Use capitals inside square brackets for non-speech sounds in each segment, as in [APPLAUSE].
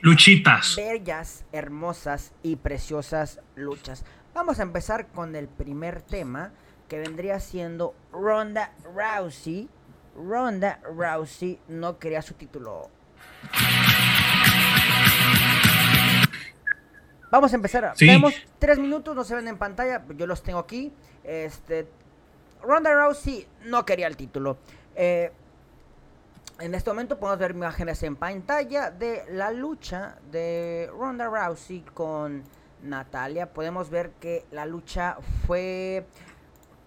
Luchitas. Bellas, hermosas y preciosas luchas. Vamos a empezar con el primer tema que vendría siendo Ronda Rousey. Ronda Rousey no quería su título. Vamos a empezar. Tenemos tres minutos, no se ven en pantalla, yo los tengo aquí. Este, Ronda Rousey no quería el título. Eh, en este momento podemos ver imágenes en pantalla de la lucha de Ronda Rousey con Natalia. Podemos ver que la lucha fue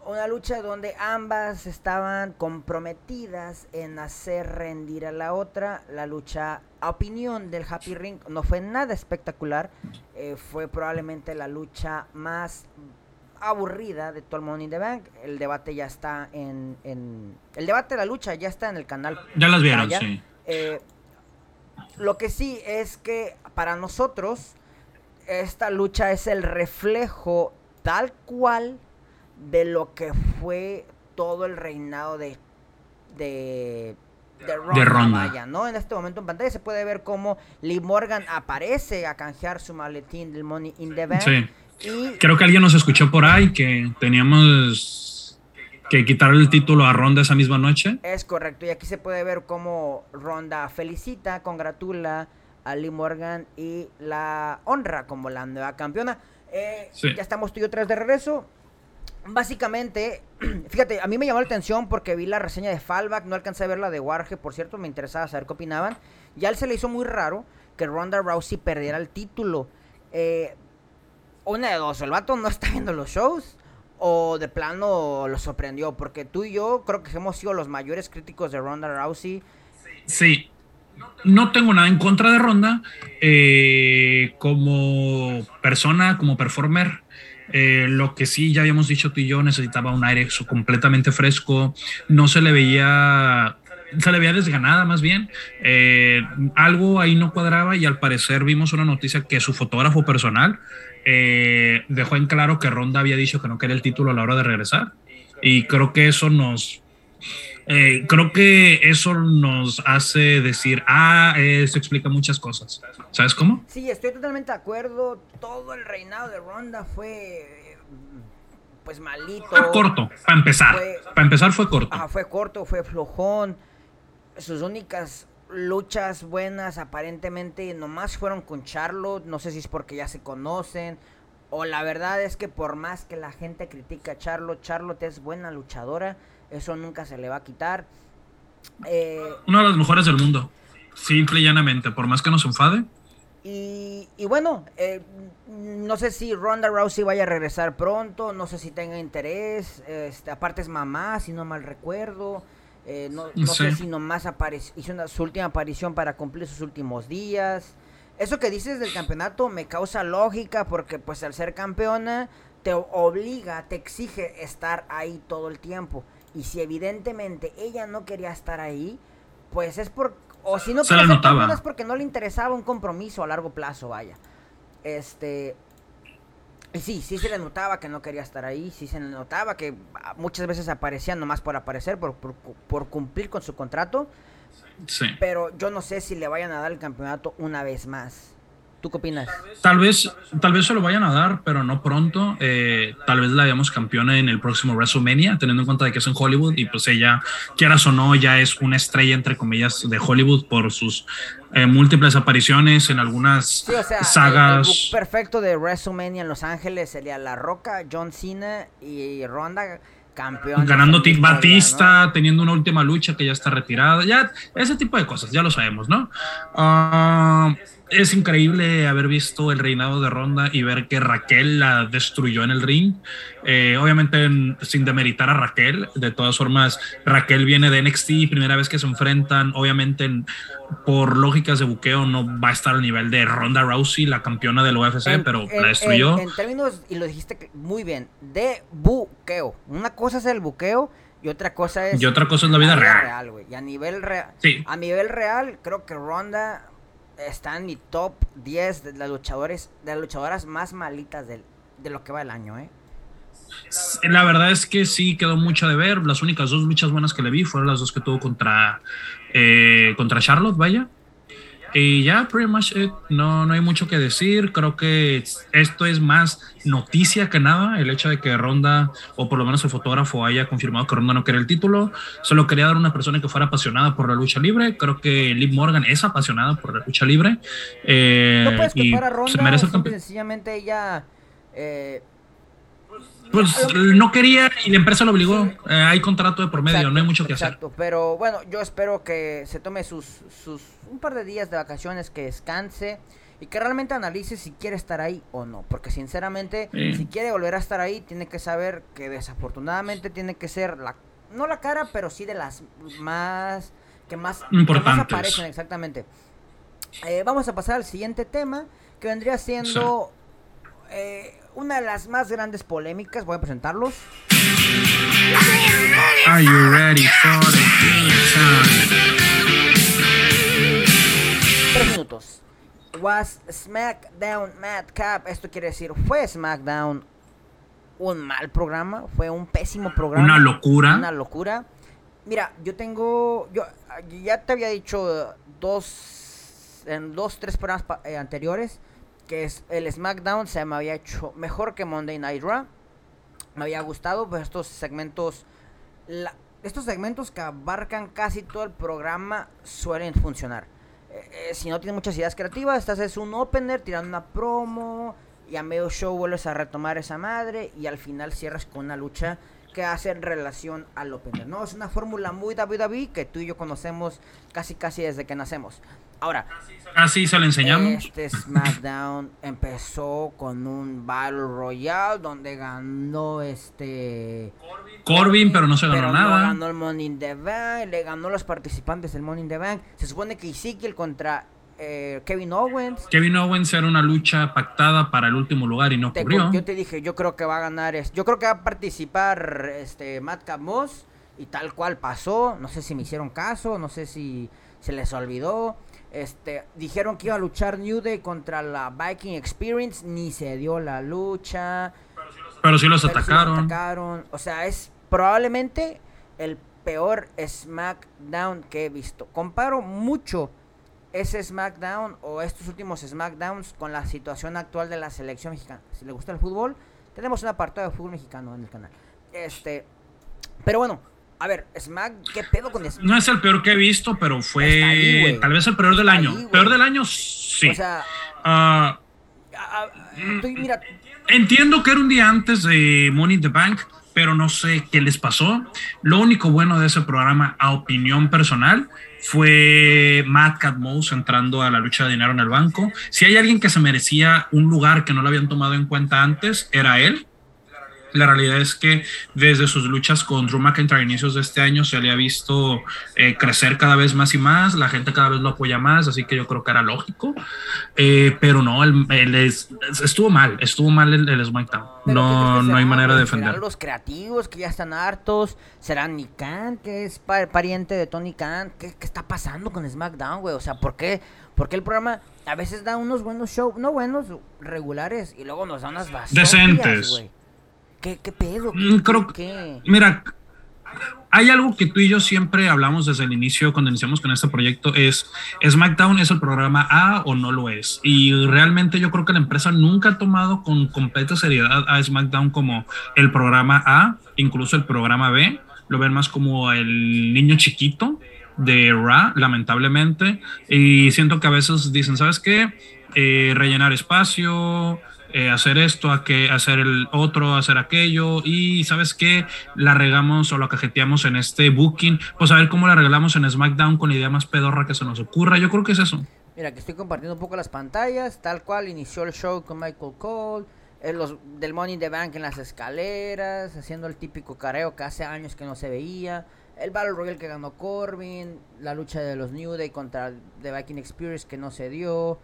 una lucha donde ambas estaban comprometidas en hacer rendir a la otra. La lucha, a opinión del Happy Ring, no fue nada espectacular. Eh, fue probablemente la lucha más aburrida de todo el Money in the Bank. El debate ya está en, El debate de la lucha ya está en el canal. Ya las vieron, sí. Eh, lo que sí es que para nosotros esta lucha es el reflejo tal cual de lo que fue todo el reinado de de, de Ronda, ¿no? En este momento en pantalla se puede ver cómo Lee Morgan aparece a canjear su maletín del Money in the Bank. Sí. Creo que alguien nos escuchó por ahí que teníamos que quitar el título a Ronda esa misma noche. Es correcto, y aquí se puede ver cómo Ronda felicita, congratula a Lee Morgan y la honra como la nueva campeona. Eh, ya estamos tú y yo tres de regreso básicamente, [CLEARS THROAT] fíjate, a mí me llamó la atención porque vi la reseña de Fallback, no alcancé a ver la de Warge, por cierto, me interesaba saber qué opinaban. Ya él se le hizo muy raro que Ronda Rousey perdiera el título. Eh, una de dos, el vato no está viendo los shows o de plano lo sorprendió, porque tú y yo creo que hemos sido los mayores críticos de Ronda Rousey. Sí, no tengo nada en contra de Ronda. Eh, como persona, como performer, eh, lo que sí ya habíamos dicho tú y yo, necesitaba un aire completamente fresco, no se le veía se le veía desganada más bien. Eh, algo ahí no cuadraba y al parecer vimos una noticia que su fotógrafo personal eh, dejó en claro que Ronda había dicho que no quería el título a la hora de regresar. Y creo que eso nos... creo que eso nos hace decir, ah, eso explica muchas cosas. ¿Sabes cómo? Sí, estoy totalmente de acuerdo. Todo el reinado de Ronda fue pues malito. Fue corto, para empezar. para empezar fue corto. Ah, fue corto, fue flojón. Sus únicas luchas buenas aparentemente nomás fueron con Charlotte. No sé si es porque ya se conocen. O la verdad es que por más que la gente critica a Charlotte, Charlotte es buena luchadora. Eso nunca se le va a quitar. Eh, Una de las mejores del mundo. Simple y llanamente. Por más que nos enfade, y, bueno, eh, no sé si Ronda Rousey vaya a regresar pronto, no sé si tenga interés, este, aparte es mamá, si no mal recuerdo, eh, no, sé si nomás hizo su última aparición para cumplir sus últimos días. Eso que dices del campeonato me causa lógica porque pues al ser campeona te obliga, te exige estar ahí todo el tiempo. Y si evidentemente ella no quería estar ahí, pues es por, o si no se notaba. es porque no le interesaba un compromiso a largo plazo, vaya. Este. Y sí, sí se le notaba que no quería estar ahí, sí se le notaba que muchas veces aparecía nomás por aparecer, por, por cumplir con su contrato. Sí. Pero yo no sé si le vayan a dar el campeonato una vez más. ¿Tú qué opinas? Tal vez, tal vez se lo vayan a dar, pero no pronto. Eh, tal vez la veamos campeona en el próximo WrestleMania, teniendo en cuenta de que es en Hollywood y pues ella, quieras o no, ya es una estrella entre comillas de Hollywood por sus eh, múltiples apariciones en algunas sagas. El, perfecto de WrestleMania en Los Ángeles sería La Roca, John Cena y Ronda campeón. Ganando Tim Batista, teniendo una última lucha que ya está retirada, ya ese tipo de cosas, ya lo sabemos, ¿no? Ah, es increíble haber visto el reinado de Ronda y ver que Raquel la destruyó en el ring. Eh, obviamente sin demeritar a Raquel, de todas formas Raquel viene de NXT, primera vez que se enfrentan, obviamente por lógicas de buqueo no va a estar al nivel de Ronda Rousey, la campeona del UFC, pero la destruyó. En, términos, y lo dijiste muy bien, de buqueo. Una cosa es el buqueo y otra cosa es... Y otra cosa es la vida real. y a nivel real... A nivel real, creo que Ronda está en mi top 10 de las luchadores, de las luchadoras más malitas de lo que va el año, ¿eh? La verdad es que sí quedó mucho de ver. Las únicas dos luchas buenas que le vi fueron las dos que tuvo contra, eh, contra Charlotte, vaya. Y ya, pretty much No, no hay mucho que decir. Creo que esto es más noticia que nada. El hecho de que Ronda, o por lo menos el fotógrafo, haya confirmado que Ronda no quería el título. Solo quería dar una persona que fuera apasionada por la lucha libre. Creo que Liv Morgan es apasionada por la lucha libre. Eh, no puedes y a Ronda, se merece Sencillamente ella. Eh, pues no quería y la empresa lo obligó. Eh, hay contrato de por medio, no hay mucho que exacto, pero bueno, yo espero que se tome sus, sus un par de días de vacaciones, que descanse y que realmente analice si quiere estar ahí o no. Porque sinceramente, si quiere volver a estar ahí, tiene que saber que desafortunadamente tiene que ser la no la cara, pero sí de las más que más, Importantes. aparecen exactamente. Eh, vamos a pasar al siguiente tema, que vendría siendo eh, una de las más grandes polémicas. Voy a presentarlos. Are you ready for Tres minutos. Was SmackDown Madcap. Esto quiere decir, ¿fue SmackDown un mal programa? ¿Fue un pésimo programa? Una locura. Una locura. Mira, yo tengo. Yo ya te había dicho dos. En dos, tres programas eh, anteriores que es el SmackDown se me había hecho mejor que Monday Night Raw. Me había gustado, pues estos segmentos, estos segmentos que abarcan casi todo el programa suelen funcionar. Eh, eh, si no tienes muchas ideas creativas, estás es un opener tirando una promo y a medio show vuelves a retomar esa madre y al final cierras con una lucha que hace en relación al opener. No, es una fórmula muy WWE que tú y yo conocemos casi casi desde que nacemos. Ahora, así se lo enseñamos. Este SmackDown empezó con un Battle Royale donde ganó este Corbin, pero no se ganó nada. No ganó el Money in the Bank, le ganó los participantes del Money in the Bank. Se supone que Ezekiel contra eh, Kevin Owens. Kevin Owens era una lucha pactada para el último lugar y no ocurrió. Yo te dije, yo creo que va a ganar, yo creo que va a participar este Matt Moss y tal cual pasó. No sé si me hicieron caso, no sé si se les olvidó. Este, dijeron que iba a luchar New Day contra la Viking Experience, ni se dio la lucha. Pero sí los, atacaron. O sea, es probablemente el peor SmackDown que he visto. Comparo mucho ese SmackDown o estos últimos SmackDowns con la situación actual de la selección mexicana. Si le gusta el fútbol, tenemos un apartado de fútbol mexicano en el canal. Este, pero bueno, a ver, Smack, ¿qué pedo con Smack? No es el peor que he visto, pero fue tal vez el peor del año. peor del año, sí. O sea, ah, mira, entiendo que era un día antes de Money in the Bank, pero no sé qué les pasó. Lo único bueno de ese programa, a opinión personal, fue Matt Catmose entrando a la lucha de dinero en el banco. Si hay alguien que se merecía un lugar que no lo habían tomado en cuenta antes, era él. La realidad es que desde sus luchas con Drew McIntyre a inicios de este año se le ha visto eh, crecer cada vez más y más, la gente cada vez lo apoya más, así que yo creo que era lógico, eh, pero no, estuvo mal, estuvo mal el, SmackDown, no, no hay manera de defender. Los creativos que ya están hartos, será Nick Khan, que es pariente de Tony Khan, ¿qué, está pasando con SmackDown, güey? O sea, ¿por qué? Porque el programa a veces da unos buenos shows, no buenos, regulares, y luego nos da unas bastantes Decentes. ¿Qué, pedo? Mm, creo que, mira, hay algo que tú y yo siempre hablamos desde el inicio, cuando iniciamos con este proyecto, es SmackDown es el programa A o no lo es. Y realmente yo creo que la empresa nunca ha tomado con completa seriedad a SmackDown como el programa A, incluso el programa B. Lo ven más como el niño chiquito de Ra, lamentablemente. Y siento que a veces dicen, ¿sabes qué? Eh, rellenar espacio, eh, hacer esto, a que, hacer el otro, hacer aquello, y sabes qué, la regamos o la cajeteamos en este booking, pues a ver cómo la regalamos en SmackDown con la idea más pedorra que se nos ocurra, yo creo que es eso. Mira, que estoy compartiendo un poco las pantallas, tal cual inició el show con Michael Cole, eh, los del Money in the Bank en las escaleras, haciendo el típico careo que hace años que no se veía, el Battle Royale que ganó Corbin, la lucha de los New Day contra The Viking Experience que no se dio,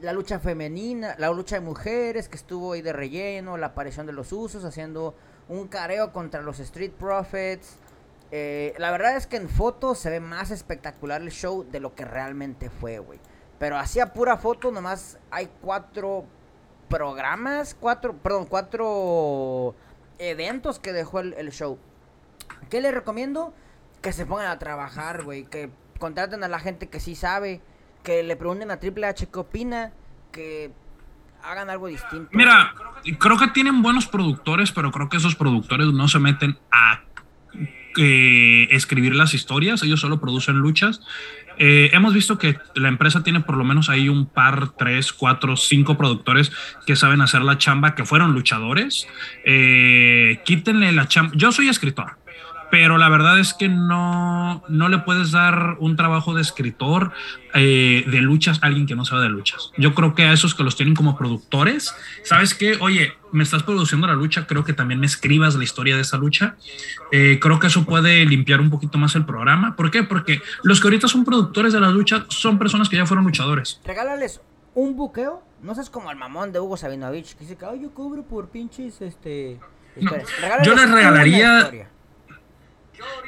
la lucha femenina, la lucha de mujeres que estuvo ahí de relleno, la aparición de los usos, haciendo un careo contra los Street Profits. Eh, la verdad es que en fotos se ve más espectacular el show de lo que realmente fue, güey. Pero hacía pura foto, nomás hay cuatro programas, cuatro, perdón, cuatro eventos que dejó el, el show. ¿Qué les recomiendo? Que se pongan a trabajar, güey. Que contraten a la gente que sí sabe que le pregunten a Triple H qué opina, que hagan algo distinto. Mira, creo que tienen buenos productores, pero creo que esos productores no se meten a eh, escribir las historias, ellos solo producen luchas. Eh, hemos visto que la empresa tiene por lo menos ahí un par, tres, cuatro, cinco productores que saben hacer la chamba, que fueron luchadores. Eh, quítenle la chamba. Yo soy escritor pero la verdad es que no, no le puedes dar un trabajo de escritor eh, de luchas a alguien que no sabe de luchas. Yo creo que a esos que los tienen como productores, ¿sabes qué? Oye, me estás produciendo la lucha, creo que también me escribas la historia de esa lucha. Eh, creo que eso puede limpiar un poquito más el programa. ¿Por qué? Porque los que ahorita son productores de la lucha son personas que ya fueron luchadores. Regálales un buqueo, no seas como el mamón de Hugo Sabinovich, que dice que yo cobro por pinches, este... yo les regalaría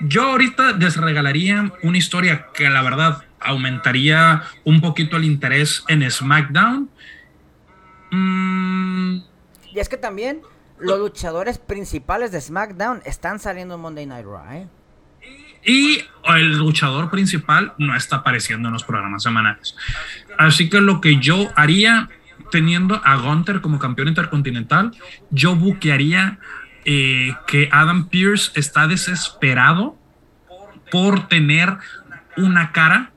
yo ahorita les regalaría una historia que la verdad aumentaría un poquito el interés en SmackDown. Mm. Y es que también los luchadores principales de SmackDown están saliendo en Monday Night Raw, ¿eh? Y el luchador principal no está apareciendo en los programas semanales. Así que lo que yo haría, teniendo a Gunter como campeón intercontinental, yo buquearía eh, que Adam Pierce está desesperado por tener una cara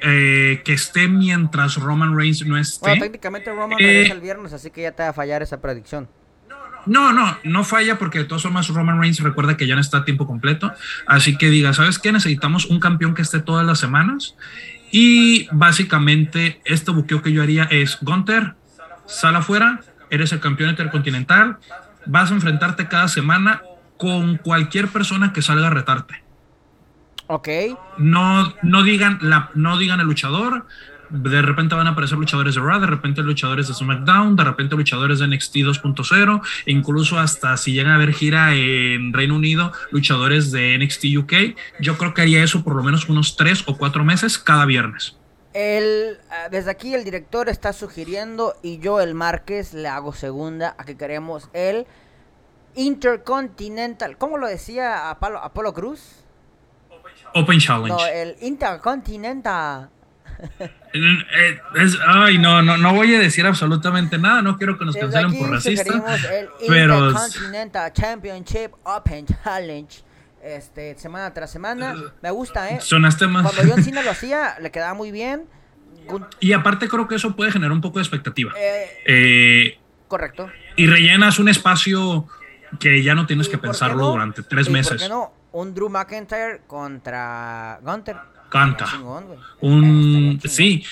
eh, que esté mientras Roman Reigns no esté. Bueno, técnicamente Roman eh, el viernes, así que ya te va a fallar esa predicción. No, no, no falla porque de todas formas Roman Reigns recuerda que ya no está a tiempo completo. Así que diga, ¿sabes qué? Necesitamos un campeón que esté todas las semanas. Y básicamente este buqueo que yo haría es, Gunter, sal afuera, eres el campeón intercontinental, vas a enfrentarte cada semana con cualquier persona que salga a retarte. Ok. No, no, digan, la, no digan el luchador. De repente van a aparecer luchadores de Raw, de repente luchadores de SmackDown, de repente luchadores de NXT 2.0, incluso hasta si llega a haber gira en Reino Unido, luchadores de NXT UK. Yo creo que haría eso por lo menos unos tres o cuatro meses cada viernes. El, ah, desde aquí el director está sugiriendo y yo el Márquez le hago segunda a que queremos el Intercontinental. ¿Cómo lo decía Apolo, Apolo Cruz? Open Challenge. No, el Intercontinental. [LAUGHS] Eh, ay, no, no, no voy a decir absolutamente nada. No quiero que nos cancelen por racista. El Intercontinental Championship Open Challenge este, semana tras semana. Me gusta, ¿eh? Sonaste más. Cuando John Cena lo hacía, le quedaba muy bien. Y aparte creo que eso puede generar un poco de expectativa. Eh, eh, correcto. Y rellenas un espacio que ya no tienes que pensarlo durante tres meses. ¿Por qué no? Un Drew McIntyre contra Gunter. Canta. un... Sí.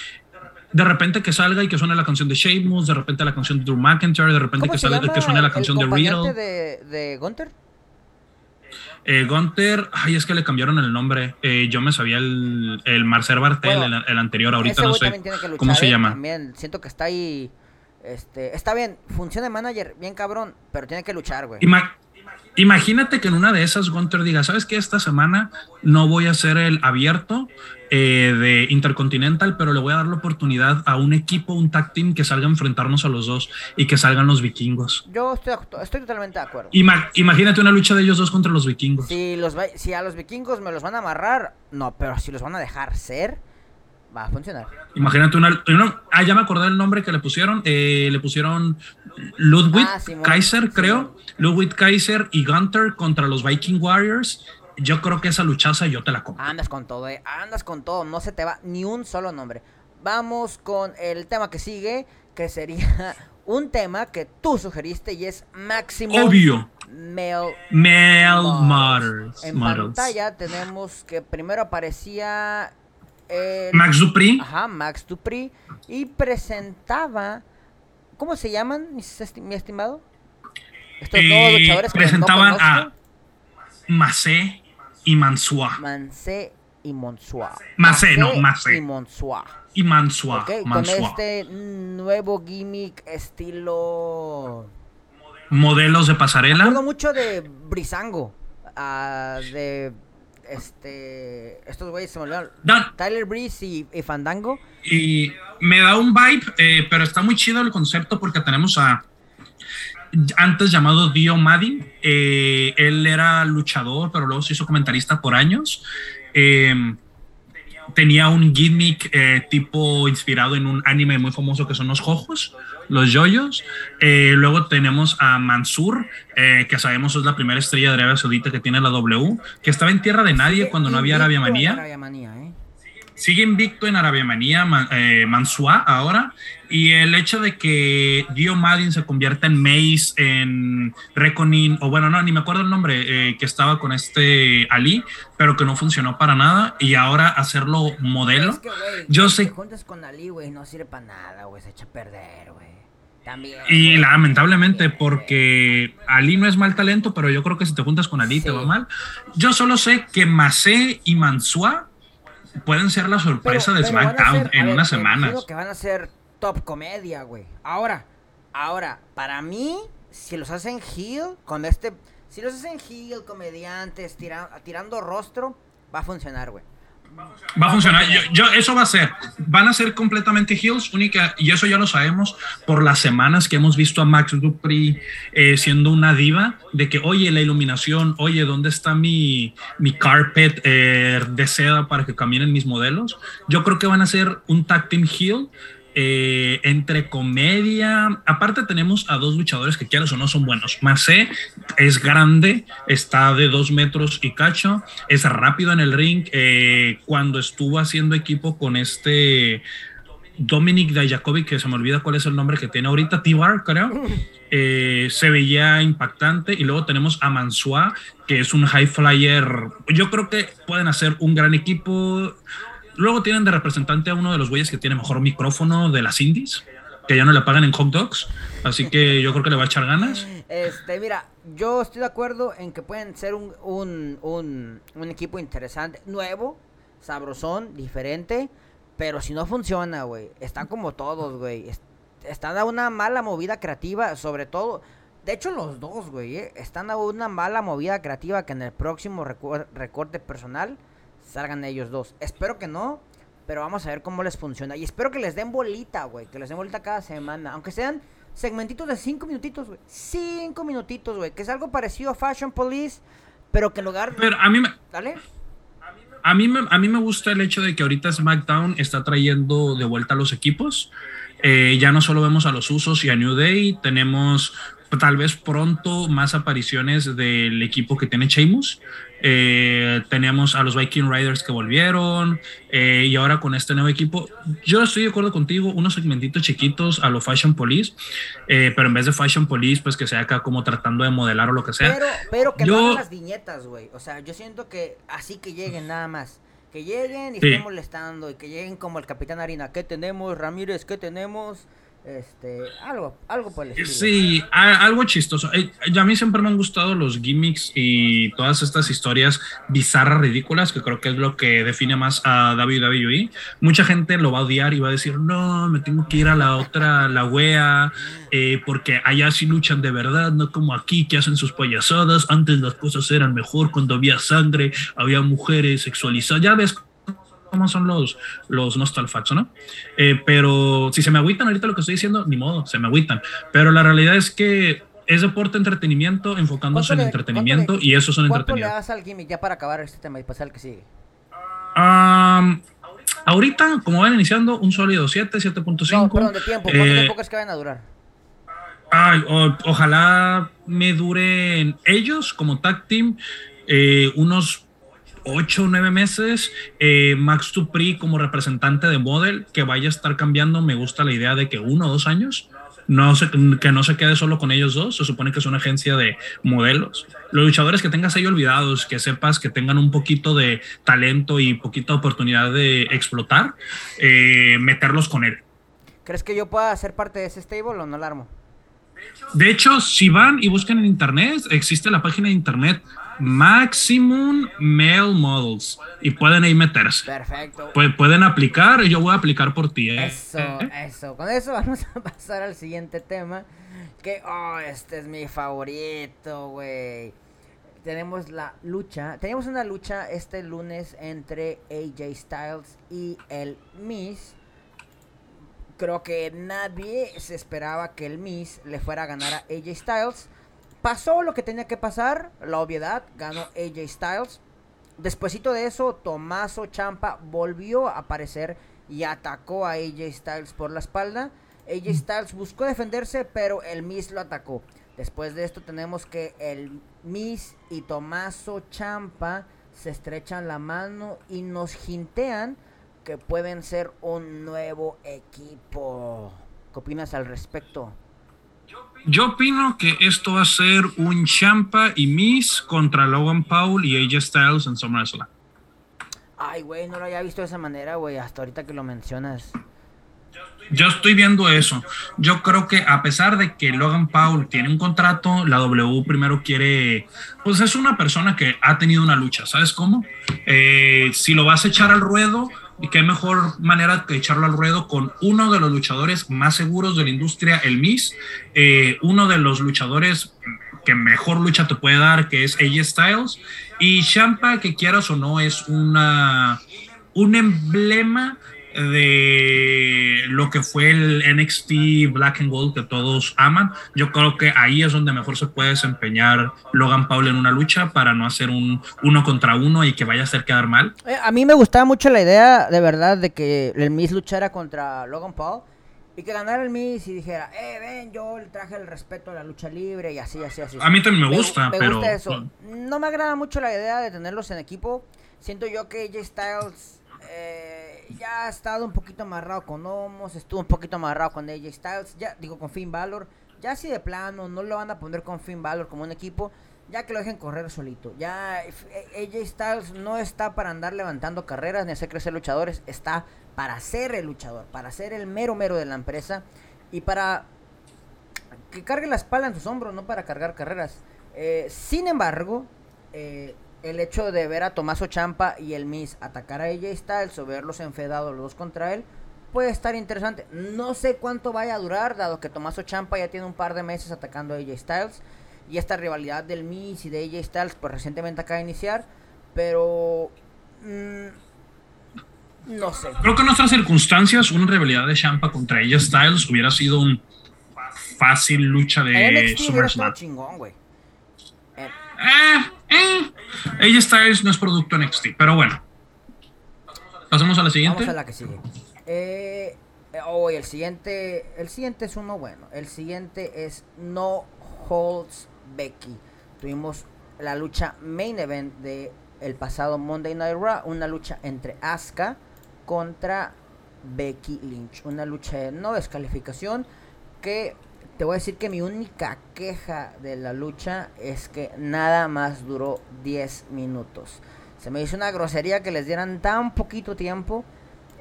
De repente que salga y que suene la canción de Sheamus, de repente la canción de Drew McIntyre, de repente que, salga, que suene la canción de Riddle. de, de Gunter? Eh, Gunter, ay, es que le cambiaron el nombre. Eh, yo me sabía el, el Marcel Bartel, el, anterior, ahorita no sé cómo se llama. También siento que está ahí. Este, está bien, funciona de manager, bien cabrón, pero tiene que luchar, güey. Imagínate que en una de esas Gunter diga, ¿sabes qué? Esta semana no voy a hacer el abierto, eh, de Intercontinental, pero le voy a dar la oportunidad a un equipo, un tag team que salga a enfrentarnos a los dos y que salgan los vikingos. Yo estoy, estoy totalmente de acuerdo. imagínate una lucha de ellos dos contra los vikingos. Si, los, si a los vikingos me los van a amarrar, no, pero si los van a dejar ser, va a funcionar. Imagínate una. ah, ya me acordé el nombre que le pusieron. Eh, le pusieron Ludwig ah, Kaiser, creo. Ludwig Kaiser y Gunter contra los Viking Warriors yo creo que esa luchaza yo te la compro. Andas con todo, eh. Andas con todo. No se te va ni un solo nombre. Vamos con el tema que sigue, que sería [LAUGHS] un tema que tú sugeriste y es máximo. Obvio. Male, Male Models. En pantalla tenemos que primero aparecía. Max Dupri. Ajá, Max Dupri. Y presentaba. ¿Cómo se llaman, mi estimado? Estos nuevos eh, luchadores presentaban a Macé y Mansua. Mancé y Monsua. Macé, no, Macé. Y Monsua. Y Mansua. con este nuevo gimmick estilo... Modelos de pasarela. Me acuerdo mucho de Brisango. Uh, de este estos güeyes se me olvidaron Tyler Breeze y, Fandango y me da un vibe eh, pero está muy chido el concepto porque tenemos a antes llamado Dio Maddy. Eh, él era luchador, pero luego se hizo comentarista por años. Eh, tenía un gimmick eh, tipo inspirado en un anime muy famoso que son los jojos, los yoyos. Eh, luego tenemos a Mansur, eh, que sabemos es la primera estrella de Arabia Saudita que tiene la W, que estaba en tierra de nadie cuando no había Arabia Manía. Sigue invicto en Arabia Manía, Mansua ahora, y el hecho de que Dio Madin se convierta en Mace, en Reconin, o bueno, no, ni me acuerdo el nombre, eh, que estaba con este Ali, pero que no funcionó para nada, y ahora hacerlo modelo. Es que, yo sé. Te juntas con Ali, güey, no sirve para nada, güey, se echa a perder, güey. También, y lamentablemente, porque Ali no es mal talento, pero yo creo que si te juntas con Ali te va mal. Yo solo sé que Macé y Mansua pueden ser la sorpresa de SmackDown en unas semanas. que van a ser top comedia, güey. Ahora, ahora, para mí, si los hacen heel, con este. Si los hacen heel, comediantes, tirando rostro, va a funcionar, güey. Va a funcionar. Yo, eso va a ser. Van a ser completamente heels, única, y eso ya lo sabemos por las semanas que hemos visto a Max Dupri eh, siendo una diva, de que, oye, la iluminación, oye, ¿dónde está mi, mi carpet eh, de seda para que caminen mis modelos? Yo creo que van a ser un tag team heel eh, entre comedia. Aparte tenemos a dos luchadores que quieras o no son buenos. Macé es grande, está de dos metros y cacho, es rápido en el ring. Eh, cuando estuvo haciendo equipo con este Dominic Dajakovic, que se me olvida cuál es el nombre que tiene ahorita, T-Bar, creo. Eh, se veía impactante. Y luego tenemos a Mansua, que es un high flyer. Yo creo que pueden hacer un gran equipo. Luego tienen de representante a uno de los güeyes que tiene mejor micrófono de las indies, que ya no le pagan en hot dogs. Así que yo creo que le va a echar ganas. Este, mira, yo estoy de acuerdo en que pueden ser un, un, un, un equipo interesante, nuevo, sabrosón, diferente. Pero si no funciona, güey, están como todos, güey. Están a una mala movida creativa, sobre todo. De hecho, los dos, güey, eh, están a una mala movida creativa que en el próximo recorte personal salgan ellos dos. Espero que no, pero vamos a ver cómo les funciona. Y espero que les den bolita, güey. Que les den bolita cada semana. Aunque sean segmentitos de 5 minutitos, güey. 5 minutitos, güey. Que es algo parecido a Fashion Police, pero que en lugar... Pero a mí me... ¿Dale? A mí, me, a mí me gusta el hecho de que ahorita SmackDown está trayendo de vuelta a los equipos. Eh, ya no solo vemos a los Usos y a New Day, tenemos tal vez pronto más apariciones del equipo que tiene Sheamus. Eh, tenemos a los Viking Riders que volvieron eh, y ahora con este nuevo equipo, yo estoy de acuerdo contigo, unos segmentitos chiquitos a lo Fashion Police, eh, pero en vez de Fashion Police, pues que sea acá como tratando de modelar o lo que sea. Pero, pero que no las viñetas, güey. O sea, yo siento que así que lleguen nada más. Que lleguen y estén molestando y que lleguen como el Capitán Harina. ¿Qué tenemos, Ramírez? ¿Qué tenemos? Este, algo, algo por. Sí, algo chistoso. Eh, a mí siempre me han gustado los gimmicks y todas estas historias bizarras, ridículas, que creo que es lo que define más a WWE. Mucha gente lo va a odiar y va a decir, no, me tengo que ir a la otra, la wea, eh, porque allá sí luchan de verdad, no como aquí que hacen sus payasadas. Antes las cosas eran mejor cuando había sangre, había mujeres sexualizadas. Ya ves cómo son los, los nostalfacts, ¿no? Eh, pero si se me agüitan ahorita lo que estoy diciendo, ni modo, se me agüitan. Pero la realidad es que es deporte entretenimiento, enfocándose en entretenimiento y eso son entretenimiento. ¿Cuánto le das al gimmick ya para acabar este tema y pasar al que sigue? ahorita, como van iniciando, un sólido 7, 7.5. No, perdón, de tiempo, ¿cuánto eh, tiempo es que van a durar? Ay, ojalá me duren ellos como tag team eh, unos 8 o 9 meses. Eh, Max Tupri como representante de Model, que vaya a estar cambiando. Me gusta la idea de que uno o dos años, no se, que no se quede solo con ellos dos. Se supone que es una agencia de modelos. Los luchadores que tengas ahí olvidados, que sepas que tengan un poquito de talento y poquita oportunidad de explotar, eh, meterlos con él. ¿Crees que yo pueda ser parte de ese stable o no la armo? De hecho, si van y buscan en internet, existe la página de internet Maximum Male Models y pueden ahí meterse. Perfecto. pueden aplicar y yo voy a aplicar por ti. ¿eh? Eso, eso. Con eso [LAUGHS] vamos a pasar al siguiente tema. Que, oh, este es mi favorito, güey. Tenemos la lucha. Tenemos una lucha este lunes entre AJ Styles y el Miss. Creo que nadie se esperaba que el Miss le fuera a ganar a AJ Styles. Pasó lo que tenía que pasar, la obviedad, ganó AJ Styles. Despuésito de eso, Tomaso Champa volvió a aparecer y atacó a AJ Styles por la espalda. AJ mm. Styles buscó defenderse, pero el Miz lo atacó. Después de esto tenemos que el Miz y Tomaso Champa se estrechan la mano y nos jintean que pueden ser un nuevo equipo. ¿Qué opinas al respecto? Yo opino que esto va a ser un Champa y Miss contra Logan Paul y AJ Styles en SummerSlam. Ay, güey, no lo había visto de esa manera, güey, hasta ahorita que lo mencionas. Yo estoy viendo eso. Yo creo que a pesar de que Logan Paul tiene un contrato, la W primero quiere, pues es una persona que ha tenido una lucha, ¿sabes cómo? Eh, si lo vas a echar al ruedo, y qué mejor manera que echarlo al ruedo con uno de los luchadores más seguros de la industria, el Miss, eh, uno de los luchadores que mejor lucha te puede dar, que es AJ Styles, y Champa, que quieras o no, es una, un emblema de lo que fue el NXT Black and Gold que todos aman. Yo creo que ahí es donde mejor se puede desempeñar Logan Paul en una lucha para no hacer un uno contra uno y que vaya a hacer quedar mal. Eh, a mí me gustaba mucho la idea de verdad de que el Miz luchara contra Logan Paul y que ganara el Miz y dijera, eh, ven, yo le traje el respeto a la lucha libre y así, así, así. A mí también me gusta, pero... eso. No me agrada mucho la idea de tenerlos en equipo. Siento yo que AJ Styles... Eh, ya ha estado un poquito amarrado con Homos, estuvo un poquito amarrado con AJ Styles, ya digo con Finn Balor. Ya si de plano no lo van a poner con Finn Balor como un equipo, ya que lo dejen correr solito. Ya AJ Styles no está para andar levantando carreras ni hacer crecer luchadores, está para ser el luchador, para ser el mero mero de la empresa y para que cargue la espalda en sus hombros, no para cargar carreras. Eh, sin embargo, eh, el hecho de ver a Tomaso Champa y el Miss atacar a AJ Styles o verlos enfedados los dos contra él puede estar interesante. No sé cuánto vaya a durar, dado que Tomaso Champa ya tiene un par de meses atacando a AJ Styles y esta rivalidad del Miss y de AJ Styles pues recientemente acaba de iniciar, pero mm, no sé. Creo que en nuestras circunstancias una rivalidad de Champa contra AJ Styles hubiera sido un fácil lucha de chingón, güey. Eh, eh. Ella Styles no es producto NXT, pero bueno. Pasamos a la siguiente. Vamos a la que sigue. Eh, oh, el siguiente, el siguiente es uno bueno. El siguiente es No Holds Becky. Tuvimos la lucha main event de el pasado Monday Night Raw, una lucha entre Asuka contra Becky Lynch, una lucha de no descalificación que te voy a decir que mi única queja de la lucha es que nada más duró 10 minutos. Se me hizo una grosería que les dieran tan poquito tiempo.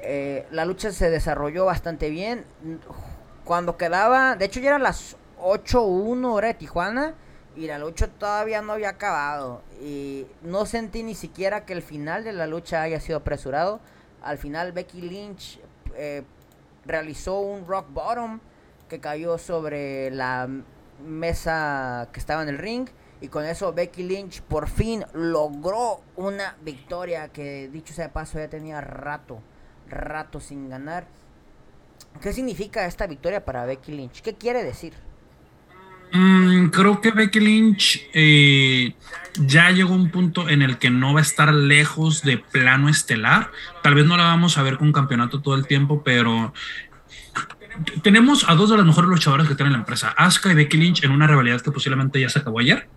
Eh, la lucha se desarrolló bastante bien. Cuando quedaba, de hecho ya eran las 8.1 hora de Tijuana y la lucha todavía no había acabado. Y no sentí ni siquiera que el final de la lucha haya sido apresurado. Al final Becky Lynch eh, realizó un rock bottom que cayó sobre la mesa que estaba en el ring. Y con eso Becky Lynch por fin logró una victoria que dicho sea de paso ya tenía rato, rato sin ganar. ¿Qué significa esta victoria para Becky Lynch? ¿Qué quiere decir? Mm, creo que Becky Lynch eh, ya llegó a un punto en el que no va a estar lejos de plano estelar. Tal vez no la vamos a ver con campeonato todo el tiempo, pero tenemos a dos de las mejores luchadoras que tiene la empresa, Asuka y Becky Lynch, en una rivalidad que posiblemente ya se acabó ayer.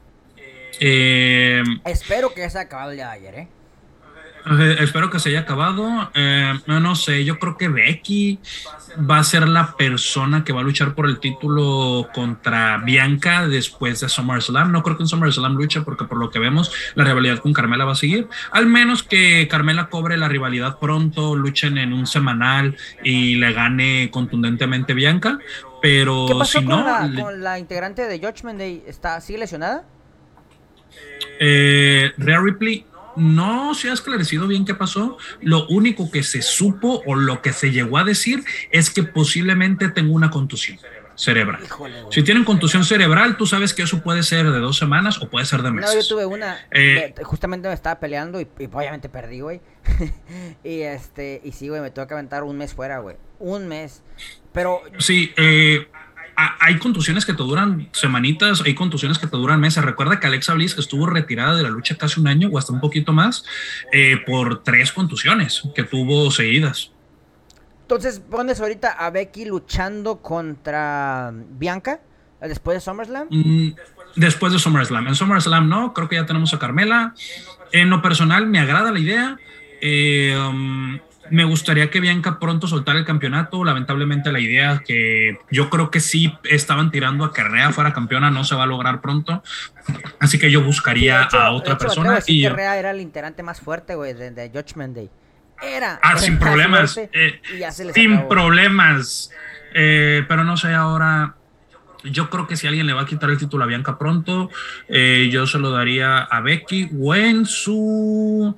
Eh, Espero que ya se haya acabado ya ayer, ¿eh? Espero que se haya acabado. Eh, no, sé, yo creo que Becky va a ser la persona que va a luchar por el título contra Bianca después de SummerSlam. No creo que en SummerSlam luche porque por lo que vemos la rivalidad con Carmela va a seguir. Al menos que Carmela cobre la rivalidad pronto, luchen en un semanal y le gane contundentemente Bianca. Pero ¿Qué pasó si con no, la, con la integrante de Judgment Day? ¿Está, ¿Sigue lesionada? Eh, Rhea Ripley no se ha esclarecido bien qué pasó. Lo único que se supo o lo que se llegó a decir es que posiblemente tengo una contusión cerebral. si tienen contusión cerebral, tú sabes que eso puede ser de dos semanas o puede ser de meses. No, yo tuve una. Eh, justamente me estaba peleando y, obviamente perdí, güey. [LAUGHS] y este, y sí, güey, me tuve que aventar un mes fuera, güey. Un mes. Pero. Sí, eh, hay contusiones que te duran semanitas, hay contusiones que te duran meses. Recuerda que Alexa Bliss estuvo retirada de la lucha casi un año o hasta un poquito más eh, por tres contusiones que tuvo seguidas. Entonces, pones ahorita a Becky luchando contra Bianca después de SummerSlam. Mm, después de SummerSlam. En SummerSlam no, creo que ya tenemos a Carmela. En lo personal, me agrada la idea. Eh, um, me gustaría que Bianca pronto soltara el campeonato. Lamentablemente la idea que yo creo que sí estaban tirando a que Rea fuera campeona no se va a lograr pronto. Así que yo buscaría a otra persona. y era el integrante más fuerte, güey, de, de, Judgment Day. Era. Ah, sin problemas. Eh, sin problemas. Eh, pero no sé, ahora yo creo que si alguien le va a quitar el título a Bianca pronto, eh, yo se lo daría a Becky o en su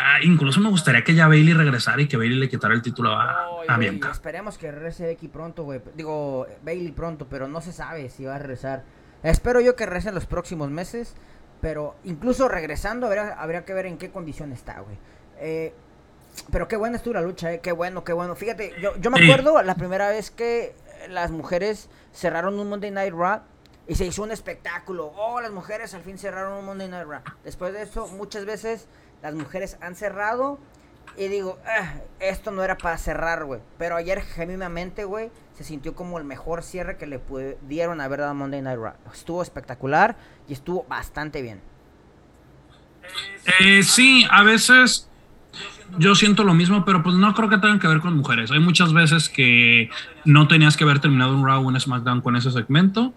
Ah, incluso me gustaría que ya Bailey regresara y que Bailey le quitara el título a, Bianca. Esperemos que regrese Becky pronto, güey. Digo, Bailey pronto, pero no se sabe si va a regresar. Espero yo que regrese en los próximos meses. Pero incluso regresando, habría, que ver en qué condición está, güey. Eh, pero qué buena estuvo la lucha, eh. Qué bueno, qué bueno. Fíjate, yo, yo me acuerdo la primera vez que las mujeres cerraron un Monday Night Raw y se hizo un espectáculo. Oh, las mujeres al fin cerraron un Monday Night Raw. Después de eso, muchas veces las mujeres han cerrado. Y digo, ah, esto no era para cerrar, güey. Pero ayer, genuinamente, güey, se sintió como el mejor cierre que le pudieron haber dado Monday Night Raw. Estuvo espectacular y estuvo bastante bien. Eh, sí, a veces yo siento lo mismo, pero pues no creo que tengan que ver con mujeres. Hay muchas veces que no tenías que haber terminado un Raw o un SmackDown con ese segmento.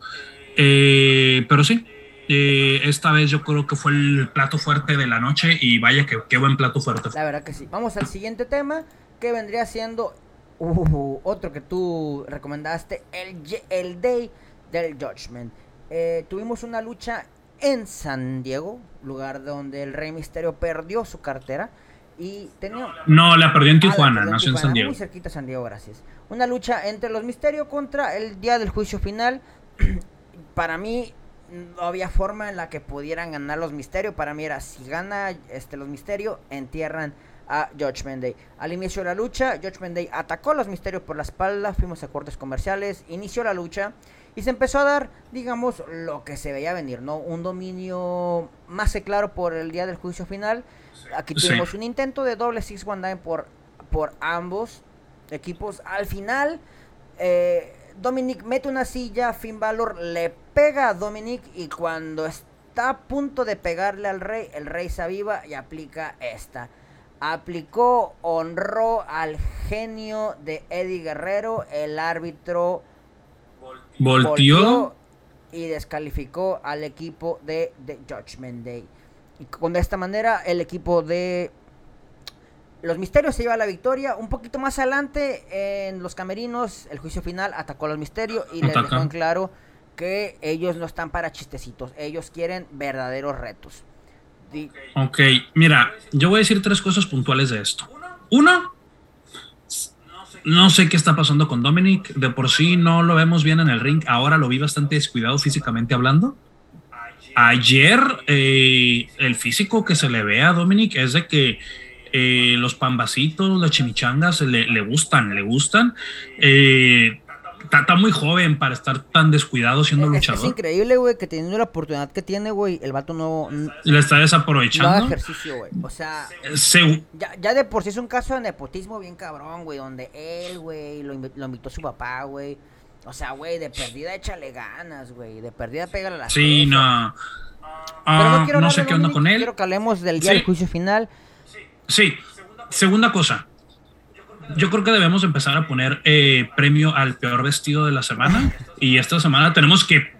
Eh, pero sí, eh, esta vez yo creo que fue el plato fuerte de la noche y vaya que qué buen plato fuerte. La verdad que sí. Vamos al siguiente tema que vendría siendo uh, otro que tú recomendaste, el, el Day del Judgment. Eh, tuvimos una lucha en San Diego, lugar donde el Rey Misterio perdió su cartera. Y tenía... No, la perdió en ah, Tijuana, no en San Diego. Muy cerquita San Diego, gracias. Una lucha entre los Misterios contra el día del juicio final. [CLEARS THROAT] Para mí, no había forma en la que pudieran ganar los misterios. Para mí era si gana este, los misterios, entierran a Judgment Day. Al inicio de la lucha, Judgment Day atacó a los misterios por la espalda, fuimos a cortes comerciales, inició la lucha y se empezó a dar, digamos, lo que se veía venir, ¿no? Un dominio más claro por el día del juicio final. Aquí tuvimos un intento de doble Six One Nine por, por ambos equipos. Al final, eh, Dominic mete una silla, Finn Balor le pega a Dominic y cuando está a punto de pegarle al rey, el rey se aviva y aplica esta. Aplicó, honró al genio de Eddie Guerrero, el árbitro volteó y descalificó al equipo de, de Judgment Day. Y con de esta manera el equipo de los Misterios se lleva la victoria. Un poquito más adelante, en los camerinos, el juicio final atacó a los Misterios y les dejó en claro que ellos no están para chistecitos. Ellos quieren verdaderos retos. Ok, mira, yo voy a decir tres cosas puntuales de esto. Uno, no sé qué está pasando con Dominic. De por sí no lo vemos bien en el ring. Ahora lo vi bastante descuidado físicamente hablando. Ayer, eh, el físico que se le ve a Dominic es de que eh, los pambacitos, las chimichangas le, le gustan, le gustan. Eh, está, muy joven para estar tan descuidado siendo luchador. Es increíble, güey, que teniendo la oportunidad que tiene, güey, el vato no... Le está desaprovechando. No ejercicio, güey. O sea... ya, ya, de por sí es un caso de nepotismo bien cabrón, güey, donde él, güey, lo, lo invitó su papá, güey. O sea, güey, de perdida échale ganas, güey. De perdida pégale a la Sí, no. no, quiero no sé qué onda con él. Quiero que hablemos del día del juicio final. Sí, segunda cosa. Yo creo que debemos empezar a poner eh, premio al peor vestido de la semana y esta semana tenemos que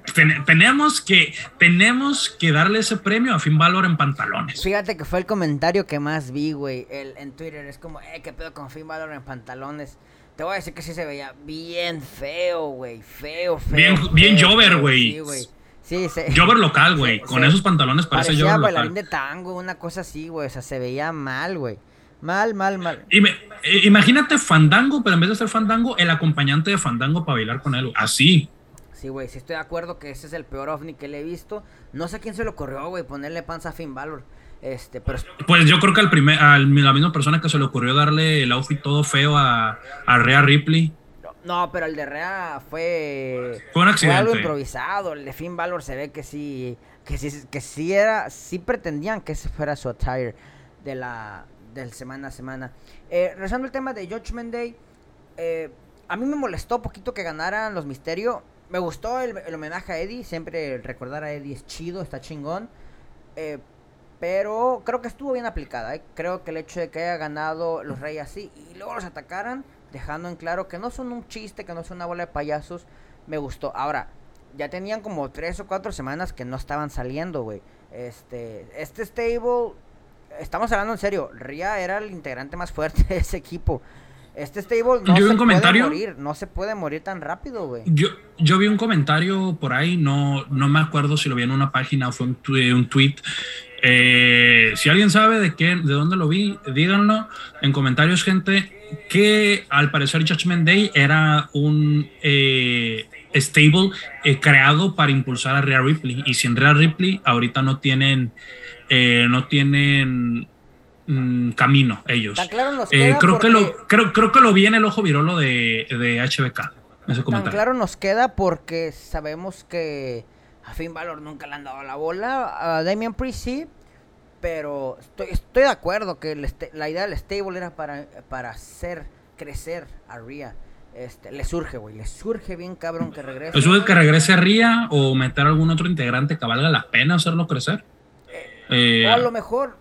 tenemos que tenemos que darle ese premio a Finn Balor en pantalones. Fíjate que fue el comentario que más vi, güey, en Twitter es como, eh, qué pedo con Finn Balor en pantalones. Te voy a decir que sí se veía bien feo, güey, feo, feo. Bien, bien Jover, güey. Sí, güey. Sí, Jover local, güey. Con esos pantalones parece Jover local. bailarín de tango, una cosa así, güey. O sea, se veía mal, güey. Mal, mal, mal. Y eh, imagínate Fandango, pero en vez de ser Fandango, el acompañante de Fandango para bailar con él. Así. Sí, güey, sí estoy de acuerdo que ese es el peor ovni que le he visto. No sé quién se le ocurrió, güey, ponerle panza a Finn Balor. Este, pero... Pues yo creo que al primer, a la misma persona que se le ocurrió darle el outfit todo feo a, a Rhea Ripley. No, pero el de Rea fue. Fue un accidente. algo improvisado. El de Finn Balor se ve que sí. Que sí, que sí era. Sí pretendían que ese fuera su attire de la. Del semana a semana. Eh, regresando al tema de Judgment Day. Eh, a mí me molestó poquito que ganaran los Misterios. Me gustó el, homenaje a Eddie. Siempre recordar a Eddie es chido, está chingón. Eh, pero creo que estuvo bien aplicada. ¿eh? Creo que el hecho de que haya ganado los Reyes así y luego los atacaran, dejando en claro que no son un chiste, que no son una bola de payasos, me gustó. Ahora, ya tenían como tres o cuatro semanas que no estaban saliendo, güey. Este, este stable, estamos hablando en serio, Ria era el integrante más fuerte [LAUGHS] de ese equipo. Este stable no se puede morir, no se puede morir tan rápido, güey. Yo, yo vi un comentario por ahí, no, no me acuerdo si lo vi en una página o fue un, un tweet eh, si alguien sabe de qué, de dónde lo vi, díganlo en comentarios, gente. Que al parecer Judgment Day era un eh, stable eh, creado para impulsar a Rhea Ripley. Y sin Rhea Ripley, ahorita no tienen, no tienen mm, camino ellos. creo, que lo, creo, creo que lo vi en el ojo virolo de, de HBK. Ese Tan claro nos queda porque sabemos que a Finn Balor nunca le han dado la bola. A Damian Priest sí. Pero estoy, estoy de acuerdo que la idea del stable era para, para hacer crecer a Rhea. Este, le surge, güey, le surge bien cabrón que regrese. ¿Le surge que regrese a o meter algún otro integrante que valga la pena hacerlo crecer? Eh, o a lo mejor,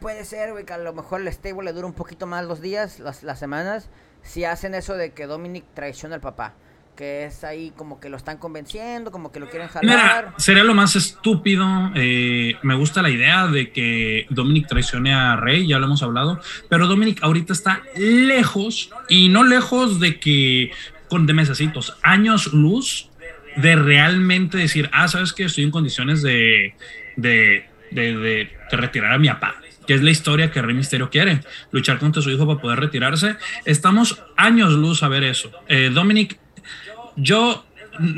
puede ser, güey, que a lo mejor el stable le dura un poquito más los días, las, las semanas, si hacen eso de que Dominic traiciona al papá que es ahí como que lo están convenciendo, como que lo quieren jalar. sería lo más estúpido. Eh, me gusta la idea de que Dominic traicione a Rey, ya lo hemos hablado, pero Dominic ahorita está lejos y no lejos de que con de mesecitos, años luz de realmente decir, ah, sabes que estoy en condiciones de, de, de, retirar a mi papá que es la historia que Rey Misterio quiere, luchar contra su hijo para poder retirarse. Estamos años luz a ver eso. Eh, Dominic yo,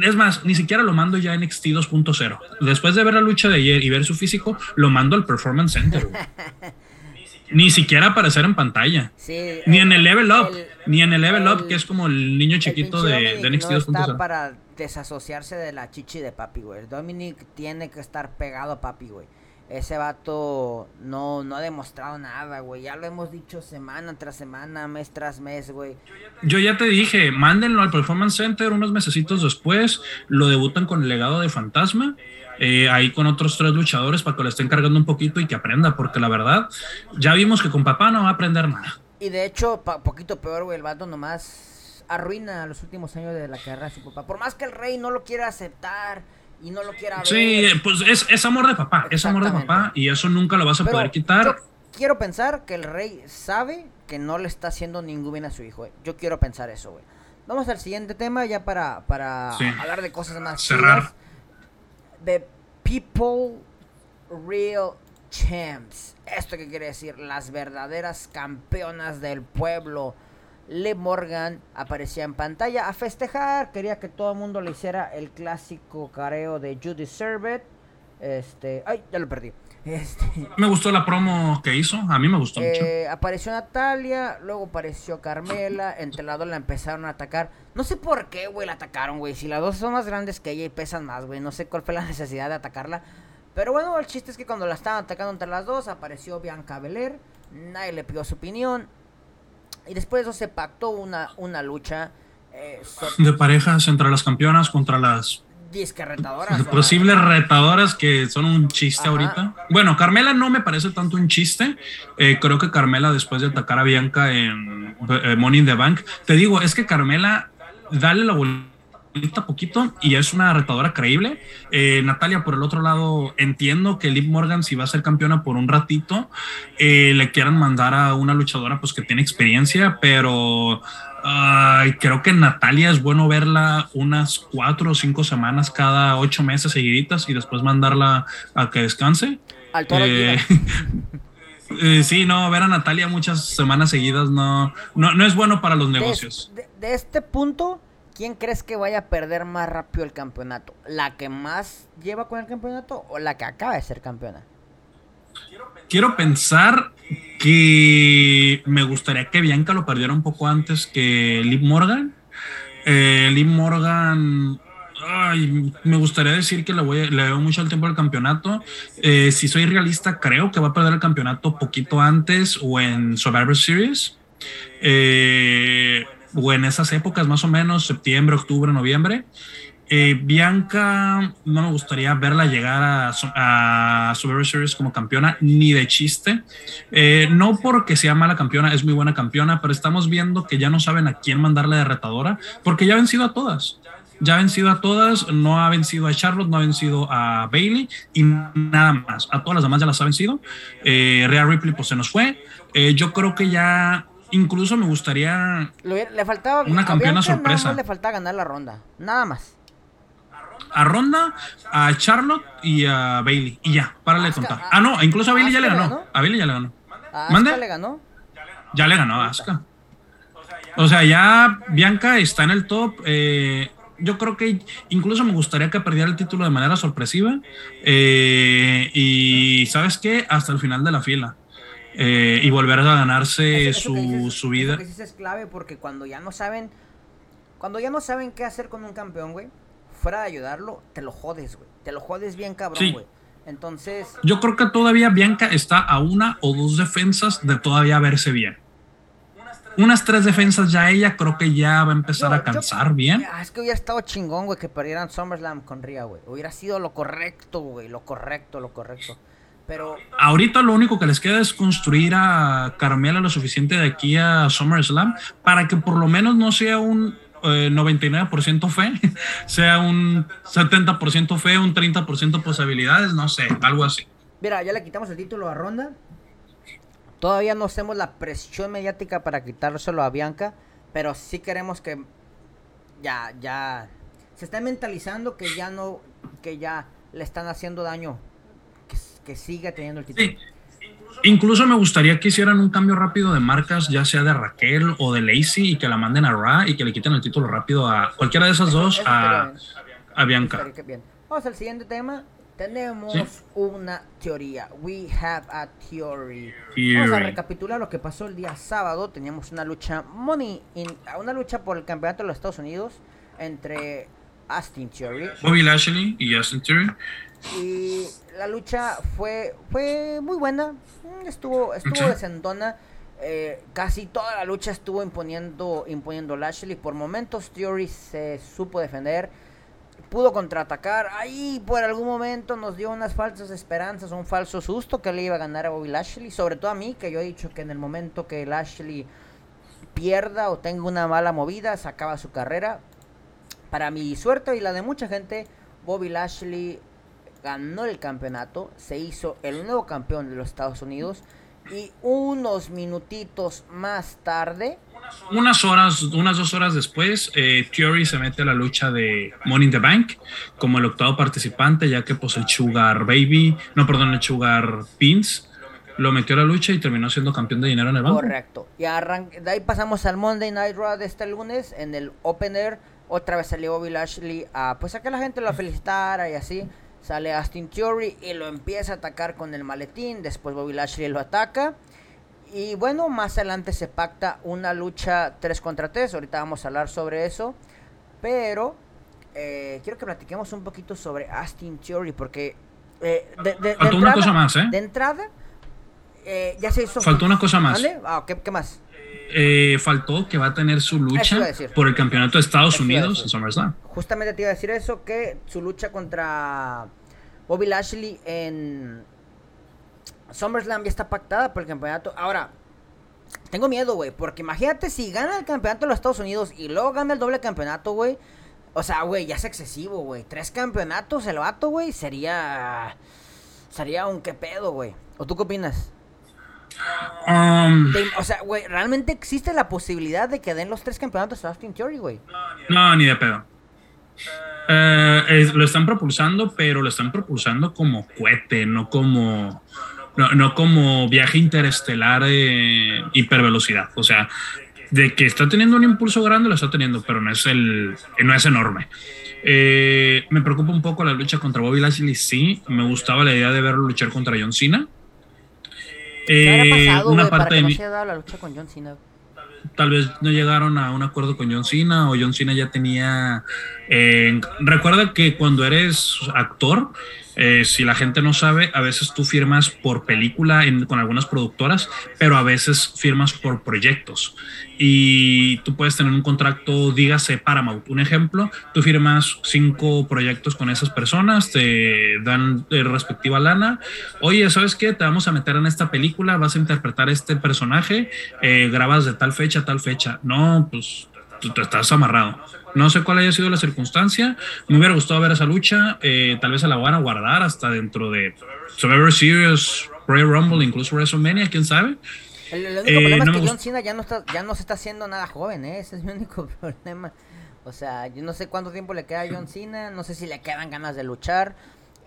es más, ni siquiera lo mando ya en NXT 2.0. Después de ver la lucha de ayer y ver su físico, lo mando al Performance Center. [LAUGHS] ni siquiera aparecer en pantalla. ni en el Level Up. ni en el Level Up, que es como el niño chiquito de, de, NXT 2.0. está para desasociarse de la chichi de papi, güey. Dominic tiene que estar pegado a papi, güey. Ese vato no, no ha demostrado nada, güey. Ya lo hemos dicho semana tras semana, mes tras mes, güey. Yo ya te dije, mándenlo al Performance Center unos mesecitos después. Lo debutan con el legado de Fantasma. Eh, ahí con otros tres luchadores para que lo estén cargando un poquito y que aprenda, porque la verdad, ya vimos que con papá no va a aprender nada. Y de hecho, poquito peor, güey, el vato nomás arruina los últimos años de la carrera de su papá. Por más que el rey no lo quiera aceptar y no lo quiera ver. Sí, pues es, amor de papá, es amor de papá y eso nunca lo vas a poder quitar. quiero pensar que el rey sabe que no le está haciendo ningún bien a su hijo, Yo quiero pensar eso, güey. Vamos al siguiente tema ya para, para hablar de cosas más cerrar. De People Real Champs. ¿Esto qué quiere decir? Las verdaderas campeonas del pueblo Liv Morgan aparecía en pantalla a festejar, quería que todo el mundo le hiciera el clásico careo de You Deserve It. Este, ay, ya lo perdí. Este, me gustó la promo que hizo, a mí me gustó mucho. Eh, apareció Natalia, luego apareció Carmela, entre las dos la empezaron a atacar. No sé por qué, güey, la atacaron, güey. Si las dos son más grandes que ella y pesan más, güey. No sé cuál fue la [LAUGHS] necesidad de atacarla. Pero bueno, el chiste es que cuando la estaban atacando entre las dos, apareció Bianca Belair. Nadie le pidió su opinión. Y después de eso se pactó una, una lucha. Eh, de parejas entre las campeonas contra las disque retadoras. Posibles retadoras que son un chiste ahorita. Bueno, Carmela no me parece tanto un chiste. Eh, creo que Carmela, después de atacar a Bianca en eh, Money in the Bank, te digo, es que Carmela, dale la vuelta poquito y es una retadora creíble. Eh, Natalia, por el otro lado, entiendo que Liv Morgan, si va a ser campeona por un ratito, eh, le quieran mandar a una luchadora pues que tiene experiencia, pero creo que Natalia es bueno verla unas cuatro o cinco semanas cada ocho meses seguiditas y después mandarla a que descanse. Al toro eh, [LAUGHS] sí, no, ver a Natalia muchas semanas seguidas no, no, es bueno para los negocios. de este punto, ¿Quién crees que vaya a perder más rápido el campeonato? ¿La que más lleva con el campeonato o la que acaba de ser campeona? Quiero pensar que me gustaría que Bianca lo perdiera un poco antes que Liv Morgan. Eh, Lee Morgan, ay, me gustaría decir que le, voy, veo mucho al tiempo del campeonato. Eh, si soy realista, creo que va a perder el campeonato poquito antes o en Survivor Series. Eh, o en esas épocas, más o menos, septiembre, octubre, noviembre. Eh, Bianca, no me gustaría verla llegar a, a Survivor Series como campeona, ni de chiste. Eh, no porque sea mala campeona, es muy buena campeona, pero estamos viendo que ya no saben a quién mandarle de retadora, porque ya ha vencido a todas. Ya ha vencido a todas, no ha vencido a Charlotte, no ha vencido a Bailey y nada más. A todas las demás ya las ha vencido. Eh, Rhea Ripley, pues se nos fue. Eh, yo creo que ya incluso me gustaría le faltaba una campeona sorpresa. le faltaba ganar la ronda, nada más a Ronda, a Charlotte y a Bailey. Y ya, para de contar. Ah, no, incluso a Bailey ya le ganó. A Bailey ya le ganó. ¿A ¿Mande? le ganó? Ya le ganó a Asuka. O sea, ya Bianca está en el top. Eh, yo creo que incluso me gustaría que perdiera el título de manera sorpresiva. Eh, y sabes qué, hasta el final de la fila. Eh, y volver a ganarse su, su vida. Eso es clave porque cuando ya no saben, cuando ya no saben qué hacer con un campeón, güey, fuera de ayudarlo, te lo jodes, güey. Te lo jodes bien cabrón, güey. Entonces. Yo creo que todavía Bianca está a una o dos defensas de todavía verse bien. Unas tres defensas ya ella creo que ya va a empezar a cansar bien. Es que hubiera estado chingón, güey, que perdieran SummerSlam con Ria, güey. Hubiera sido lo correcto, güey. Lo correcto, lo correcto. Pero. Ahorita lo único que les queda es construir a Carmela lo suficiente de aquí a SummerSlam para que por lo menos no sea un 99% fe, [LAUGHS] sea un 70% fe, un 30% posibilidades, no sé, algo así. Mira, ya le quitamos el título a Ronda. Todavía no hacemos la presión mediática para quitárselo a Bianca, pero sí queremos que ya, ya se está mentalizando que ya no, que ya le están haciendo daño, que, siga teniendo el título. Incluso me gustaría que hicieran un cambio rápido de marcas, ya sea de Raquel o de Lacey, y que la manden a Ra y que le quiten el título rápido a cualquiera de esas dos, a, a, Bianca. Vamos al siguiente tema. Tenemos una teoría. We have a theory. Vamos a recapitular lo que pasó el día sábado. Teníamos una lucha money in, una lucha por el campeonato de los Estados Unidos entre Austin Theory, Bobby Lashley y Austin Theory. Y la lucha fue fue muy buena. Mm, estuvo estuvo desentona. Eh, casi toda la lucha estuvo imponiendo imponiendo Lashley. Por momentos Theory se supo defender. Pudo contraatacar. Ahí por algún momento nos dio unas falsas esperanzas, un falso susto que le iba a ganar a Bobby Lashley. Sobre todo a mí, que yo he dicho que en el momento que Lashley pierda o tenga una mala movida, se acaba su carrera. Para mi suerte y la de mucha gente, Bobby Lashley ganó el campeonato, se hizo el nuevo campeón de los Estados Unidos y unos minutitos más tarde... Unas horas, unas dos horas después, eh, Theory se mete a la lucha de Money in the Bank como el octavo participante, ya que pues el Sugar Baby, no perdón, el Sugar Pins, lo metió a la lucha y terminó siendo campeón de dinero en el banco. Correcto. Y de ahí pasamos al Monday Night Raw de este lunes en el Opener otra vez salió Bobby Lashley a, pues a que la gente lo felicitara y así. Sale Austin Theory y lo empieza a atacar con el maletín. Después Bobby Lashley lo ataca. Y bueno, más adelante se pacta una lucha 3 contra 3. Ahorita vamos a hablar sobre eso. Pero eh, quiero que platiquemos un poquito sobre Austin Theory. Porque eh, de, de, Faltó una cosa más, ¿eh? De entrada, eh, ya se hizo. Faltó una cosa más. ¿Vale? Ah, ¿qué, ¿qué, más? Eh, faltó que va a tener su lucha por el campeonato de Estados Unidos en SummerSlam. Justamente te iba a decir eso, que su lucha contra Bobby Lashley en SummerSlam ya está pactada por el campeonato. Ahora, tengo miedo, güey, porque imagínate si gana el campeonato de los Estados Unidos y luego gana el doble campeonato, güey. O sea, güey, ya es excesivo, güey. Tres campeonatos el vato, güey, sería... Sería un qué pedo, güey. ¿O tú qué opinas? Um, o sea, güey, ¿realmente existe la posibilidad de que den los tres campeonatos a Austin Theory, güey? No, ni de pedo. Eh, lo están propulsando, pero lo están propulsando como cohete, no como no, como viaje interestelar de hipervelocidad. O sea, de que está teniendo un impulso grande, lo está teniendo, pero no es el no es enorme. Eh, me preocupa un poco la lucha contra Bobby Lashley, sí. Me gustaba la idea de verlo luchar contra John Cena eh, pasado, una parte de mí... la lucha con John Cena? tal vez no llegaron a un acuerdo con John Cena o John Cena ya tenía... Eh, recuerda que cuando eres actor, eh, si la gente no sabe, a veces tú firmas por película con algunas productoras, pero a veces firmas por proyectos. Y tú puedes tener un contrato, dígase Paramount, un ejemplo, tú firmas cinco proyectos con esas personas, te dan respectiva lana. Oye, ¿sabes qué? Te vamos a meter en esta película, vas a interpretar este personaje, eh, grabas de tal fecha tal fecha. No, pues tú estás amarrado. No sé cuál haya sido la circunstancia. Me hubiera gustado ver esa lucha. Eh, tal vez se la van a guardar hasta dentro de Survivor Series, Royal Rumble, incluso WrestleMania, quién sabe. El, único problema eh, es que John Cena ya no, está, ya no se está haciendo nada joven, ¿eh? ese es mi único [LAUGHS] problema. O sea, yo no sé cuánto tiempo le queda a John Cena, no sé si le quedan ganas de luchar.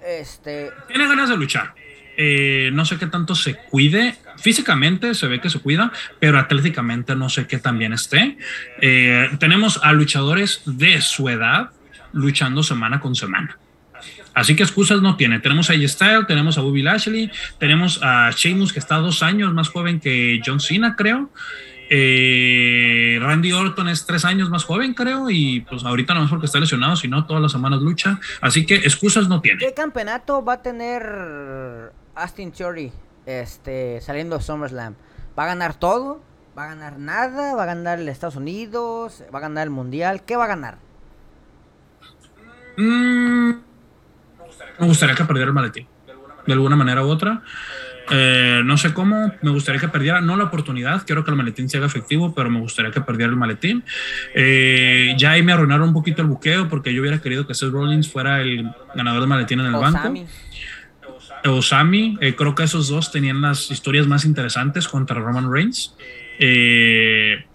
Este... Tiene ganas de luchar. Eh, no sé qué tanto se cuide. Físicamente se ve que se cuida, pero atléticamente no sé qué también esté. Eh, tenemos a luchadores de su edad luchando semana con semana. Así que excusas no tiene. Tenemos a A-Style, tenemos a Bobby Lashley, tenemos a Sheamus que está dos años más joven que John Cena, creo. Eh, Randy Orton es tres años más joven, creo, y pues ahorita no es porque está lesionado, sino todas las semanas lucha. Así que excusas no tiene. ¿Qué campeonato va a tener Austin Theory este, saliendo de SummerSlam. ¿Va a ganar todo? ¿Va a ganar nada? ¿Va a ganar el Estados Unidos? ¿Va a ganar el Mundial? ¿Qué va a ganar? Mm, me gustaría que perdiera el maletín. De alguna manera u otra. Eh, no sé cómo, me gustaría que perdiera, no la oportunidad, quiero que el maletín sea efectivo, pero me gustaría que perdiera el maletín. Eh, ya ahí me arruinaron un poquito el buqueo porque yo hubiera querido que Seth Rollins fuera el ganador del maletín en el banco. Osami, eh, creo que esos dos tenían las historias más interesantes contra Roman Reigns. Eh,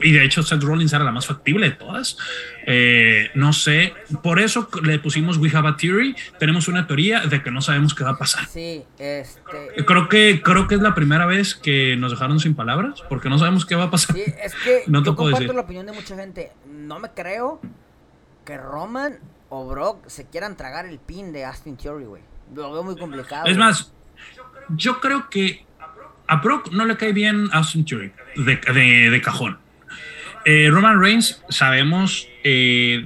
y de hecho, Seth Rollins era la más factible de todas. Eh, no sé, por eso le pusimos We Have a Theory. Tenemos una teoría de que no sabemos qué va a pasar. Sí, este. Creo que, creo que es la primera vez que nos dejaron sin palabras, porque no sabemos qué va a pasar. Sí, es que [LAUGHS] no yo comparto la opinión de mucha gente. No me creo que Roman o Brock se quieran tragar el pin de Austin Theory, güey. Es más, yo creo que a Brock no le cae bien Austin Theory de, de, cajón. Eh, Roman Reigns, sabemos eh,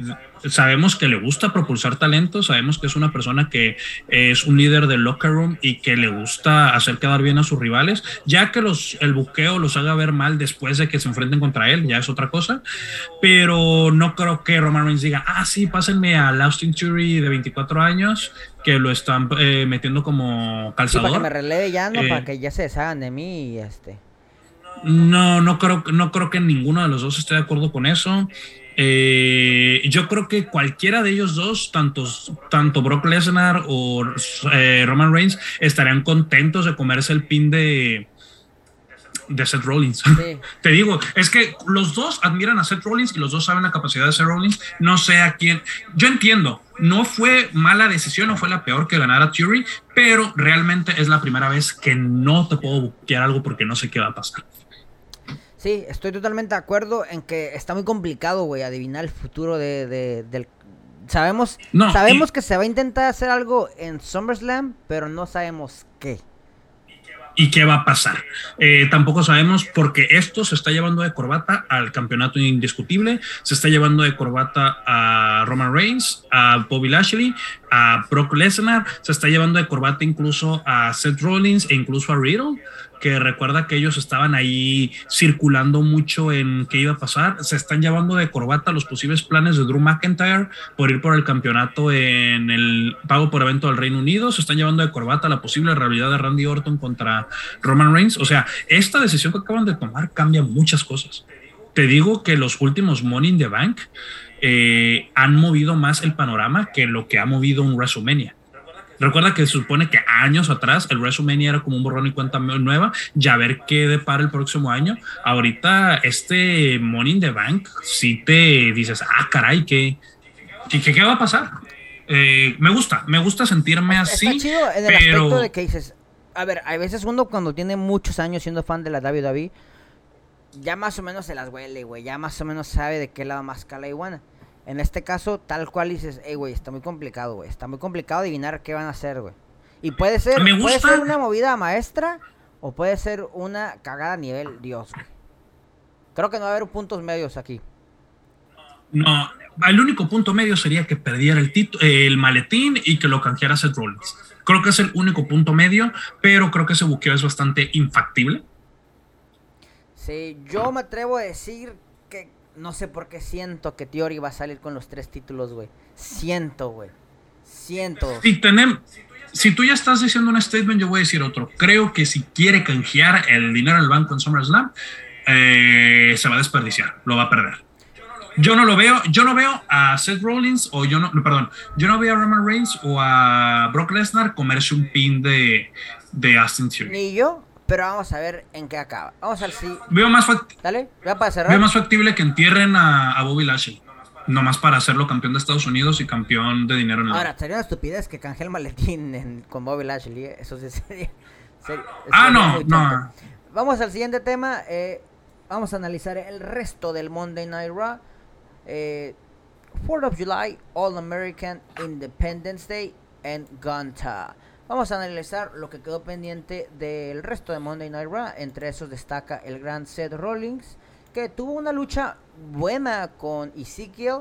sabemos que le gusta propulsar talento, sabemos que es una persona que es un líder del locker room y que le gusta hacer quedar bien a sus rivales, ya que los, el buqueo los haga ver mal después de que se enfrenten contra él, ya es otra cosa, pero no creo que Roman Reigns diga, ah, sí, pásenme a Austin Theory de 24 años, que lo están eh, metiendo como calzador. para que me releve ya, ¿no? para eh, que ya se deshagan de mí y este... No, no creo, no creo que ninguno de los dos esté de acuerdo con eso. Eh, yo creo que cualquiera de ellos dos, tanto, tanto Brock Lesnar o Roman Reigns, estarían contentos de comerse el pin de, de Seth Rollins. [LAUGHS] Te digo, es que los dos admiran a Seth Rollins y los dos saben la capacidad de Seth Rollins. No sé a quién. Yo entiendo, no fue mala decisión, no fue la peor que ganara Fury, pero realmente es la primera vez que no te puedo buquear algo porque no sé qué va a pasar. Sí, estoy totalmente de acuerdo en que está muy complicado, güey, adivinar el futuro de, del... Sabemos, sabemos que se va a intentar hacer algo en SummerSlam, pero no sabemos qué. ¿Y qué va a pasar? Eh, tampoco sabemos porque esto se está llevando de corbata al campeonato indiscutible, se está llevando de corbata a Roman Reigns, a Bobby Lashley, a Brock Lesnar, se está llevando de corbata incluso a Seth Rollins e incluso a Riddle que recuerda que ellos estaban ahí circulando mucho en qué iba a pasar. Se están llevando de corbata los posibles planes de Drew McIntyre por ir por el campeonato en el pago por evento del Reino Unido. Se están llevando de corbata la posible realidad de Randy Orton contra Roman Reigns. O sea, esta decisión que acaban de tomar cambia muchas cosas. Te digo que los últimos Money in the Bank eh, han movido más el panorama que lo que ha movido un WrestleMania. Recuerda que se supone que años atrás el WrestleMania era como un borrón y cuenta nueva, ya ver qué depara el próximo año. Ahorita este Money in the Bank, si te dices, ah, caray, ¿qué, qué, va a pasar? Eh, me gusta, me gusta sentirme así. Está chido en el aspecto de que dices, a ver, a veces uno cuando tiene muchos años siendo fan de la WWE, ya más o menos se las huele, güey, ya más o menos sabe de qué lado más cala iguana. En este caso, tal cual dices, hey, güey, está muy complicado, güey. Está muy complicado adivinar qué van a hacer, güey. Y puede ser, puede ser una movida maestra o puede ser una cagada a nivel Dios, güey. Creo que no va a haber puntos medios aquí. No, el único punto medio sería que perdiera el, el maletín y que lo canjeara Seth Rollins. Creo que es el único punto medio, pero creo que ese buqueo es bastante infactible. Sí, yo me atrevo a decir que no sé por qué siento que Theory va a salir con los tres títulos, güey. Siento, güey. Siento. Si, tenemos, si tú ya estás diciendo un statement, yo voy a decir otro. Creo que si quiere canjear el dinero en el banco en SummerSlam, eh, se va a desperdiciar, lo va a perder. Yo no lo veo, yo no veo a Seth Rollins o yo no, perdón, yo no veo a Roman Reigns o a Brock Lesnar comerse un pin de, de Austin Theory. Ni yo, pero vamos a ver en qué acaba. Vamos a ver si. Veo más, Dale, para cerrar. Veo más factible que entierren a, Bobby Lashley. Nomás para hacerlo campeón de Estados Unidos y campeón de dinero en el Ahora, sería una estupidez que canje el maletín con Bobby Lashley. ¿eh? Eso sí [LAUGHS] sería. ah, no, no. Vamos al siguiente tema. Eh, vamos a analizar el resto del Monday Night Raw. 4th eh, of July, All American Independence Day en Gunta. Vamos a analizar lo que quedó pendiente del resto de Monday Night Raw. Entre esos destaca el gran Seth Rollins, que tuvo una lucha buena con Ezekiel.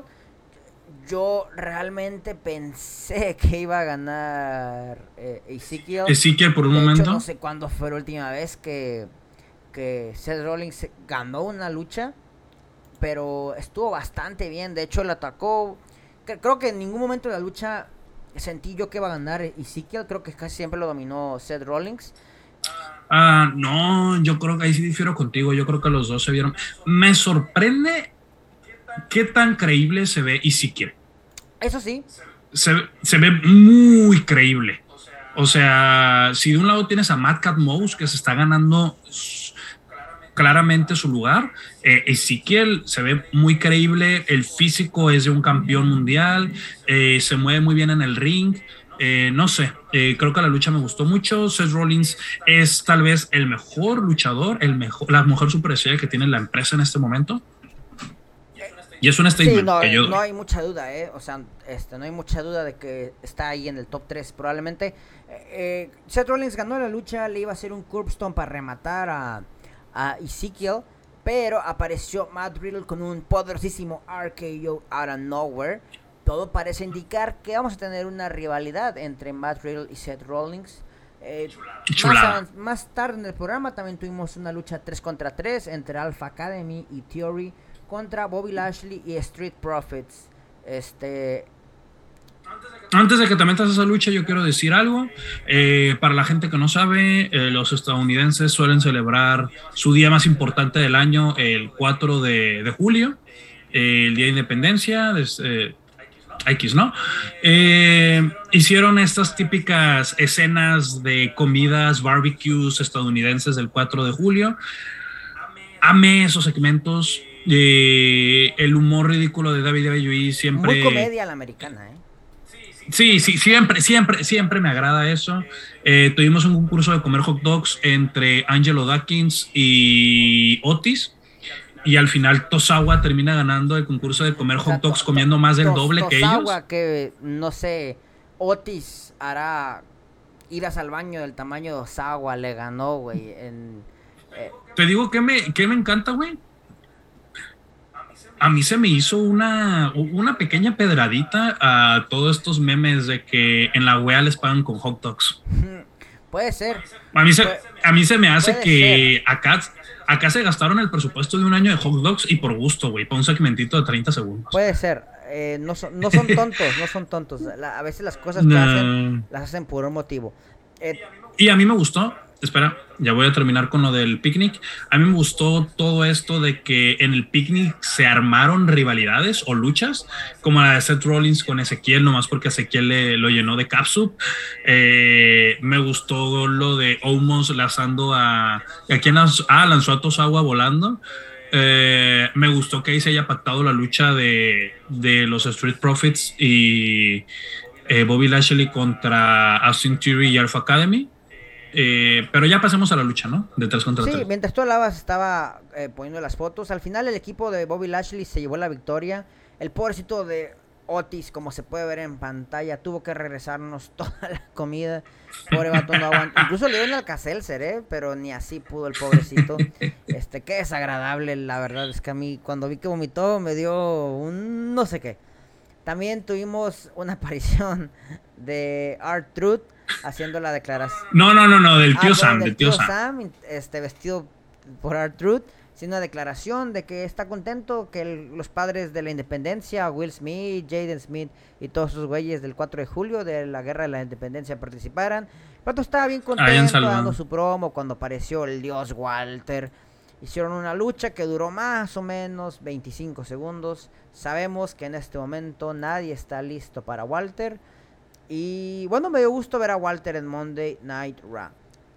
Yo realmente pensé que iba a ganar eh, Ezekiel. Ezekiel por un momento. no sé cuándo fue la última vez que, que Seth Rollins ganó una lucha pero estuvo bastante bien. De hecho, le atacó. Creo que en ningún momento de la lucha sentí yo que iba a ganar Ezekiel. Creo que casi siempre lo dominó Seth Rollins. Ah, no, yo creo que ahí sí difiero contigo. Yo creo que los dos se vieron. Me sorprende qué tan creíble se ve Ezekiel. Eso sí. Se, se ve muy creíble. O sea, si de un lado tienes a Matt Cat Mouse que se está ganando claramente su lugar. Eh, Ezequiel se ve muy creíble, el físico es de un campeón mundial, eh, se mueve muy bien en el ring. Eh, no sé, creo que la lucha me gustó mucho. Seth Rollins es tal vez el mejor luchador, el mejor, la mejor superestrella que tiene la empresa en este momento. Y es un statement no, que yo no hay mucha duda, ¿eh? O sea, este, no hay mucha duda de que está ahí en el top 3. Probablemente Seth Rollins ganó la lucha, le iba a hacer un curbstone para rematar a, a Ezekiel, pero apareció Matt Riddle con un poderosísimo RKO out of nowhere. Todo parece indicar que vamos a tener una rivalidad entre Matt Riddle y Seth Rollins. Eh, más, tarde en el programa también tuvimos una lucha 3 contra 3 entre Alpha Academy y Theory contra Bobby Lashley y Street Profits. Este, antes de que te metas a esa lucha, yo quiero decir algo. Eh, para la gente que no sabe, eh, los estadounidenses suelen celebrar su día más importante del año el 4 de, julio, eh, el Día de Independencia. X, ¿no? hicieron estas típicas escenas de comidas, barbecues estadounidenses del 4 de julio. Amé esos segmentos. el humor ridículo de David WWE siempre. Muy comedia la americana, ¿eh? Sí, sí, siempre, siempre, siempre me agrada eso. Eh, tuvimos un concurso de comer hot dogs entre Angelo Dawkins y Otis. Y al final Tosawa termina ganando el concurso de comer hot dogs comiendo más del doble que ellos. Tosawa que, no sé, Otis hará iras al baño del tamaño de Osawa, le ganó, güey. Eh. Te digo que me, que me encanta, güey a mí se me hizo una, una pequeña pedradita a todos estos memes de que en la wea les pagan con hot dogs. [LAUGHS] Puede ser. A mí se, a mí se me hace que acá, acá se gastaron el presupuesto de un año de hot dogs y por gusto, güey, para un segmentito de 30 segundos. Puede ser. Eh, no, son, no son tontos, no son tontos. a veces las cosas que [LAUGHS] hacen las hacen por un motivo. Eh, y a mí me gustó espera, ya voy a terminar con lo del picnic. A mí me gustó todo esto de que en el picnic se armaron rivalidades o luchas, como la de Seth Rollins con Ezequiel, nomás porque Ezequiel le, lo llenó de capsup. Eh, me gustó lo de Omos lanzando a. ¿A quién lanzó? Ah, lanzó a Tosawa volando. Eh, me gustó que ahí se haya pactado la lucha de, de los Street Profits y eh, Bobby Lashley contra Austin Theory y Alpha Academy. Eh, pero ya pasemos a la lucha, ¿no? De tres contra sí, mientras tú hablabas estaba eh, poniendo las fotos. Al final el equipo de Bobby Lashley se llevó la victoria. El pobrecito de Otis, como se puede ver en pantalla, tuvo que regresarnos [LAUGHS] toda la comida. Pobre vato no aguanta. [LAUGHS] Incluso le dieron al Caselser, ¿eh? Pero ni así pudo el pobrecito. [LAUGHS] Este, qué desagradable, la verdad. Es que a mí, cuando vi que vomitó, me dio un no sé qué. También tuvimos una aparición de Art Truth haciendo la declaración. No, no, no, no, del tío ah, Sam, del, tío, Sam. Este, vestido por Art Truth haciendo una declaración de que está contento que los padres de la independencia, Will Smith, Jaden Smith y todos sus güeyes del 4 de julio de la guerra de la independencia participaran. Pato estaba bien contento dando su promo cuando apareció el dios Walter. Hicieron una lucha que duró más o menos 25 segundos. Sabemos que en este momento nadie está listo para Walter. Y bueno, me dio gusto ver a Walter en Monday Night Raw.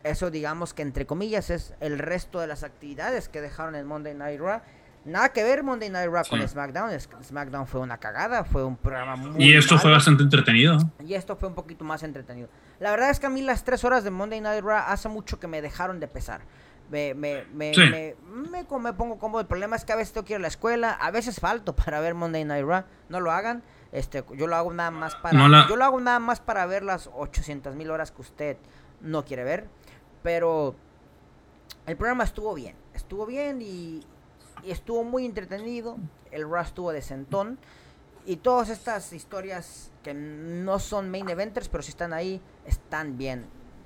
Eso digamos que entre comillas es el resto de las actividades que dejaron en Monday Night Raw. Nada que ver Monday Night Raw con SmackDown. SmackDown fue una cagada, fue un programa muy... Y esto fue bastante entretenido. Y esto fue un poquito más entretenido. La verdad es que a mí las tres horas de Monday Night Raw hace mucho que me dejaron de pesar. Me, me, me, me, me, pongo cómodo. El problema es que a veces tengo que ir a la escuela, a veces falto [LAUGHS] para ver Monday Night Raw. No lo hagan. Este, yo lo hago nada más para... Yo lo hago nada más para ver las 800 mil horas que usted no quiere ver. Pero el programa estuvo bien. Estuvo bien y, estuvo muy entretenido. El Raw estuvo de sentón. Y todas estas historias que no son main eventers, pero si están ahí, están bien.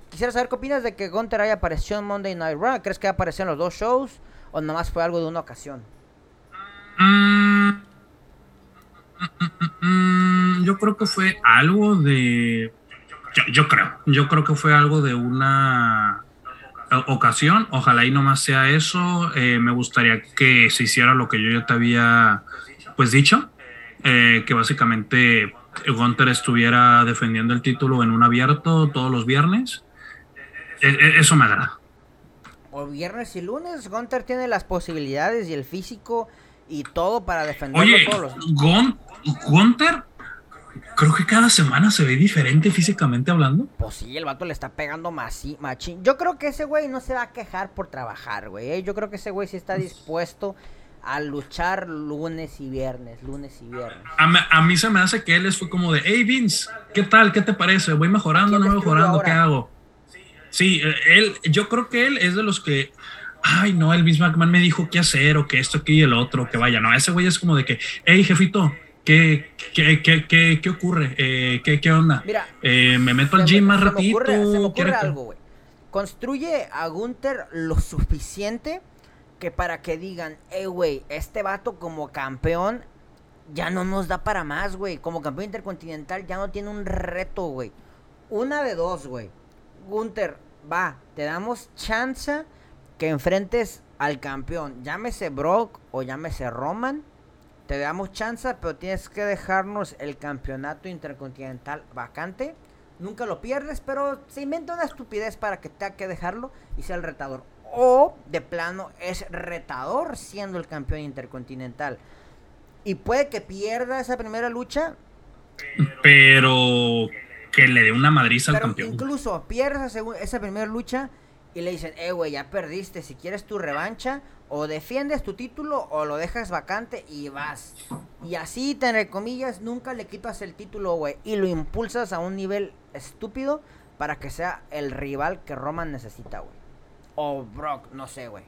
Quisiera saber qué opinas de que Gunter haya aparecido en Monday Night Raw. ¿Crees que apareció en los dos shows? ¿O nomás fue algo de una ocasión? Mm, mm, yo creo que fue algo de. yo, creo. Yo creo que fue algo de una ocasión. Ojalá y no más sea eso. Eh, me gustaría que se hiciera lo que yo ya te había pues dicho, eh, que básicamente Gunter estuviera defendiendo el título en un abierto todos los viernes. E, e, eso me agrada. O viernes y lunes, Gunter tiene las posibilidades y el físico y todo para defenderlo todos los... Gunter creo que cada semana se ve diferente físicamente hablando. Pues sí, el vato le está pegando machín. Yo creo que ese güey no se va a quejar por trabajar, güey. ¿eh? Yo creo que ese güey sí está dispuesto a luchar lunes y viernes, lunes y viernes. A, mí se me hace que él fue como de, hey Vince, ¿qué tal? ¿Qué te parece? ¿Voy mejorando? ¿No mejorando? ¿Qué hago? Sí, eh, él, yo creo que él es de los que ay, no, el Vince McMahon me dijo qué hacer, o que esto, que y el otro, que vaya. No, ese güey es como de que, hey, jefito, ¿Qué, qué, qué, qué, ocurre? Eh, ¿qué, ¿Qué onda? Mira, eh, me meto al gym más ratito. se me ocurre algo, güey. Construye a Gunther lo suficiente que para que digan, hey, güey, este vato como campeón ya no nos da para más, güey. Como campeón intercontinental ya no tiene un reto, güey. Una de dos, güey. Gunther, va, te damos chance que enfrentes al campeón. Llámese Brock o llámese Roman te damos chance, pero tienes que dejarnos el campeonato intercontinental vacante. Nunca lo pierdes, pero se inventa una estupidez para que tenga que dejarlo y sea el retador. O de plano es retador siendo el campeón intercontinental. Y puede que pierda esa primera lucha. Pero que le dé una madriza al campeón. Incluso pierdes esa primera lucha y le dicen, eh, güey, ya perdiste. Si quieres tu revancha, o defiendes tu título o lo dejas vacante y vas. Y así, entre comillas, nunca le quitas el título, güey. Y lo impulsas a un nivel estúpido para que sea el rival que Roman necesita, güey. O Brock, no sé, güey.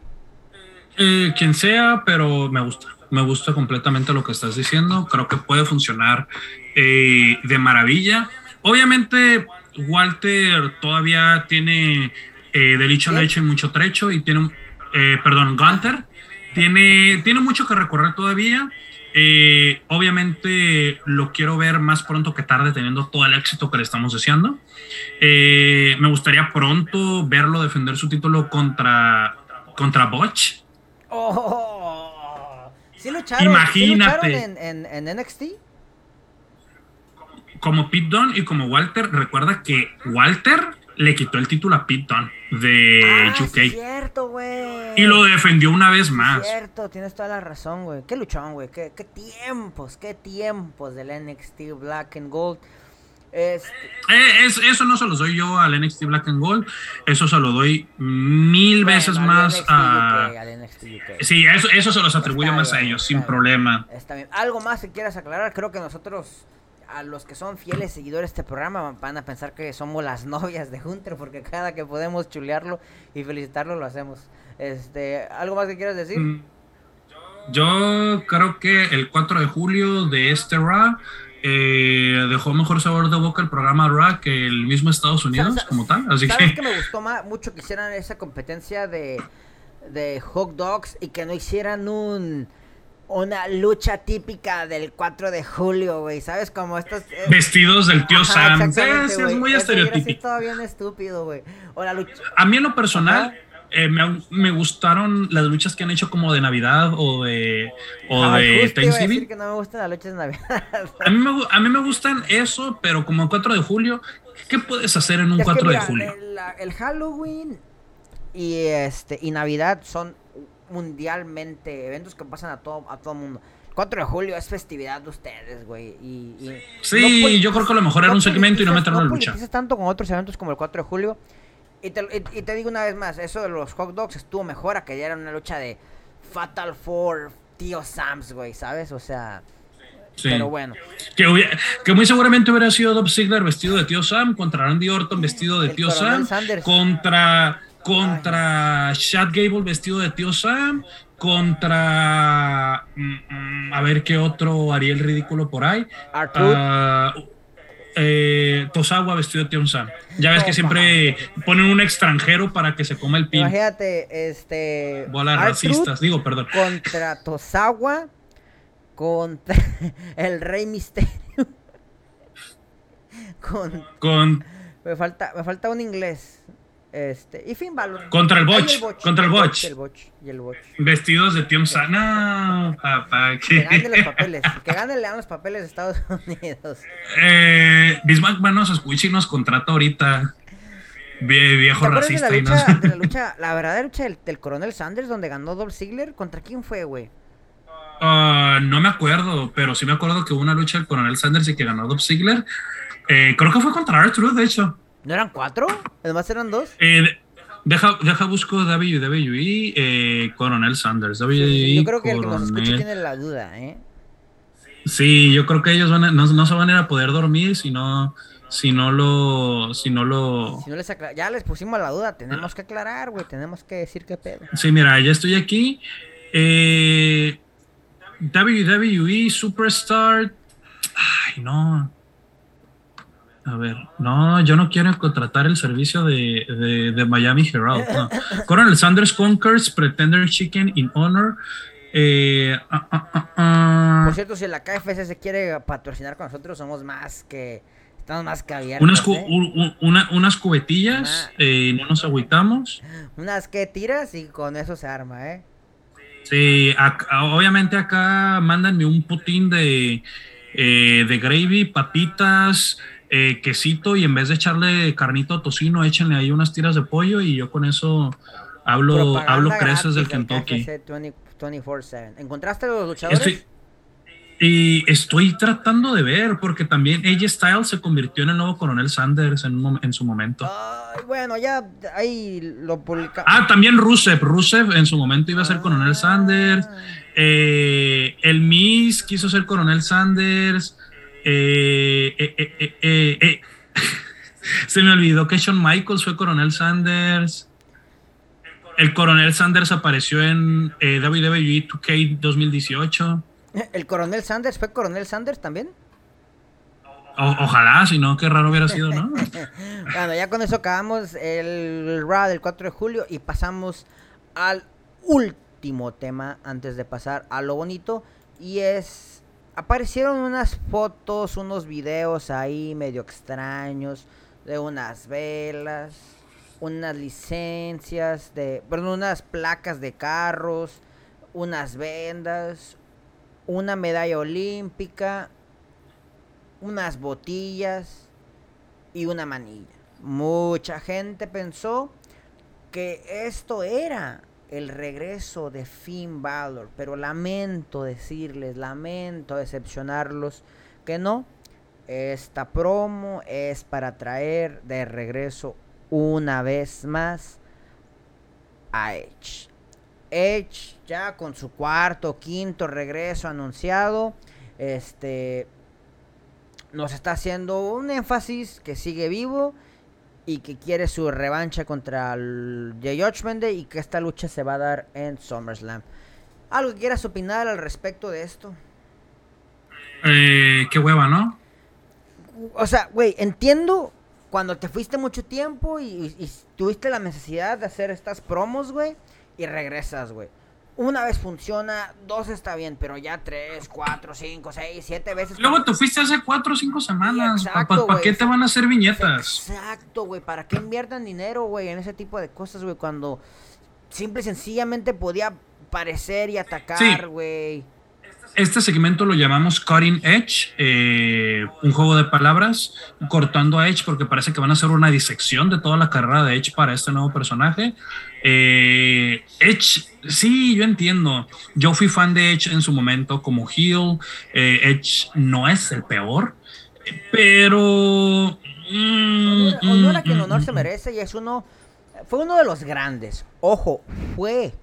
Eh, quien sea, pero me gusta. Me gusta completamente lo que estás diciendo. Creo que puede funcionar eh, de maravilla. Obviamente, Walter todavía tiene eh, de dicho leche mucho trecho y tiene un eh, perdón, Gunter, tiene, tiene mucho que recorrer todavía. Eh, obviamente lo quiero ver más pronto que tarde, teniendo todo el éxito que le estamos deseando. Eh, me gustaría pronto verlo defender su título contra, contra Botch. Oh, ¿sí lucharon, Imagínate. en, en, NXT? Como Pete Dunne y como Walter, recuerda que Walter le quitó el título a Pete Dunne de ah, UK. cierto, güey. Y lo defendió una vez más. cierto, tienes toda la razón, güey. Qué luchón, güey. Qué, tiempos, qué tiempos del NXT Black and Gold. Este eh, eso no se lo doy yo al NXT Black and Gold, eso se lo doy mil veces más a... Sí, eso, eso se los atribuyo más a ellos, sin problema. Está bien. ¿Algo más que quieras aclarar? Creo que nosotros a los que son fieles seguidores de este programa van a pensar que somos las novias de Hunter porque cada que podemos chulearlo y felicitarlo lo hacemos. Este, ¿algo más que quieras decir? Mm, yo creo que el 4 de julio de este Raw eh, dejó mejor sabor de boca el programa Raw que el mismo Estados Unidos como tal. Así ¿sabes que... me gustó mucho que hicieran esa competencia de, de hot dogs y que no hicieran un una lucha típica del 4 de julio, güey, ¿sabes? Como estos... Eh, Vestidos del tío Sam. Sí, es muy estereotípico. todo bien estúpido, güey. A mí en lo personal... Eh, me, gustaron las luchas que han hecho como de Navidad o de, o de Thanksgiving. que no me gustan las luchas de Navidad. A mí, me, a mí me gustan eso, pero como el 4 de julio, ¿qué puedes hacer en un 4 de julio? El, el, Halloween y, este, y Navidad son mundialmente, eventos que pasan a todo, a todo mundo. 4 de julio es festividad de ustedes, güey. Y, sí, yo creo que a lo mejor era un segmento y no meterlo en la lucha. tanto con otros eventos como el 4 de julio. Y te, y, te, digo una vez más, eso de los hot dogs estuvo mejor a que ya era una lucha de Fatal Four, tío Sams, güey, ¿sabes? O sea... Pero bueno. Que, que, muy seguramente hubiera sido Dob Ziggler vestido de tío Sam contra Randy Orton vestido de tío Sam contra contra Chad Gable vestido de tío Sam, contra mm, mm, a ver qué otro haría el ridículo por ahí. Uh, eh, Tosawa vestido de tío Sam. Ya ves que siempre ponen un extranjero para que se coma el pin. Imagínate, este. Bolas racistas, digo, perdón. Contra Tosawa, contra [LAUGHS] el Rey Misterio. [LAUGHS] con, con. Me falta, me falta un inglés. Este, y fin Balor. Contra el Botch. contra el Botch. y el Vestidos de Tío Sana. Papá, que gane los papeles. Que gane le dan los papeles de Estados [LAUGHS] Unidos. Eh, Bismarck Manos escucha y nos contrata ahorita. viejo racista. La, lucha, de la, lucha, la verdadera lucha del, Coronel Sanders, donde ganó Dolph Ziggler. ¿Contra quién fue, güey? Uh, no me acuerdo, pero sí me acuerdo que hubo una lucha del Coronel Sanders y que ganó Dolph Ziggler. Eh, creo que fue contra Arthur, de hecho. ¿No eran cuatro? ¿Además eran dos? Eh, deja, deja busco WWE, eh, Coronel Sanders. WWE, yo creo que el que nos escucha tiene la duda, ¿eh? Sí, yo creo que ellos van no, se van a ir a poder dormir si no, si no lo, si no lo. Si no les ya les pusimos la duda, tenemos que aclarar, güey, tenemos que decir qué pedo. Sí, mira, ya estoy aquí. Eh, WWE Superstar. Ay, no. A ver, no, yo no quiero contratar el servicio de, de, Miami Herald. No. [LAUGHS] Coronel Sanders Conquers, Pretender Chicken in Honor. Eh, ah, ah, ah, Por cierto, si la KFC se quiere patrocinar con nosotros, somos más que. Estamos más que abiertos. Unas, ¿eh? unas cubetillas, eh, no nos agüitamos. Unas que tiras y con eso se arma, ¿eh? Sí, obviamente acá mándanme un putín de, de gravy, papitas, eh, quesito y en vez de echarle carnito tocino, échenle ahí unas tiras de pollo y yo con eso hablo, hablo creces del Kentucky. ¿Encontraste los luchadores? y estoy tratando de ver, porque también AJ Styles se convirtió en el nuevo Coronel Sanders en, en su momento. bueno, ya ahí lo publicamos. Ah, también Rusev. Rusev en su momento iba a ser Coronel Sanders. Ah. Eh, el Miss quiso ser Coronel Sanders. Eh, eh, eh, [LAUGHS] se me olvidó que Shawn Michaels fue Coronel Sanders. El Coronel Sanders apareció en WWE 2K 2018. ¿El Coronel Sanders fue Coronel Sanders también? ojalá, si no, qué raro hubiera sido, ¿no? [LAUGHS] bueno, ya con eso acabamos el Raw del 4 de julio y pasamos al último tema antes de pasar a lo bonito y es aparecieron unas fotos, unos videos ahí medio extraños de unas velas, unas licencias de, perdón, unas placas de carros, unas vendas, una medalla olímpica, unas botillas y una manilla. Mucha gente pensó que esto era el regreso de Finn Balor, pero lamento decirles, lamento decepcionarlos que no. Esta promo es para traer de regreso una vez más a Edge. Edge ya con su cuarto, quinto regreso anunciado. Este nos está haciendo un énfasis que sigue vivo y que quiere su revancha contra el Judgment Day y que esta lucha se va a dar en SummerSlam. ¿Algo que quieras opinar al respecto de esto? Eh, qué hueva, ¿no? O sea, güey, entiendo cuando te fuiste mucho tiempo y, tuviste la necesidad de hacer estas promos, güey, y regresas, güey. Una vez funciona, dos está bien, pero ya tres, cuatro, cinco, seis, siete veces. Luego te fuiste hace cuatro o cinco semanas. ¿Para qué te van a hacer viñetas? Exacto, güey. ¿Para qué inviertan dinero, güey, en ese tipo de cosas, güey? Cuando simple y sencillamente podía aparecer y atacar, güey. Este segmento lo llamamos Cutting Edge, eh, un juego de palabras, cortando a Edge porque parece que van a hacer una disección de toda la carrera de Edge para este nuevo personaje. Eh, Edge, sí, yo entiendo. Yo fui fan de Edge en su momento como heel. Eh, Edge no es el peor, pero... Mm, honor, que el mm, honor se mm. merece y es uno... Fue uno de los grandes. Ojo, fue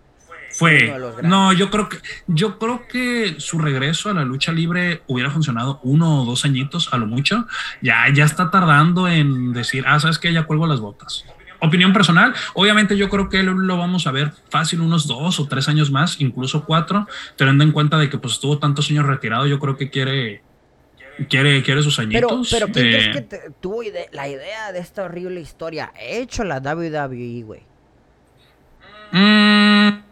fue. No, yo creo que yo creo que su regreso a la lucha libre hubiera funcionado uno o dos añitos a lo mucho. Ya, ya está tardando en decir, ah, sabes que ya cuelgo las botas. Opinión personal, obviamente yo creo que lo vamos a ver fácil unos dos o tres años más, incluso cuatro, teniendo en cuenta de que pues estuvo tantos años retirado, yo creo que quiere quiere, quiere sus añitos. Pero, pero ¿quién crees eh, que tuvo la idea de esta horrible historia? He hecho la WWE, güey. Mmm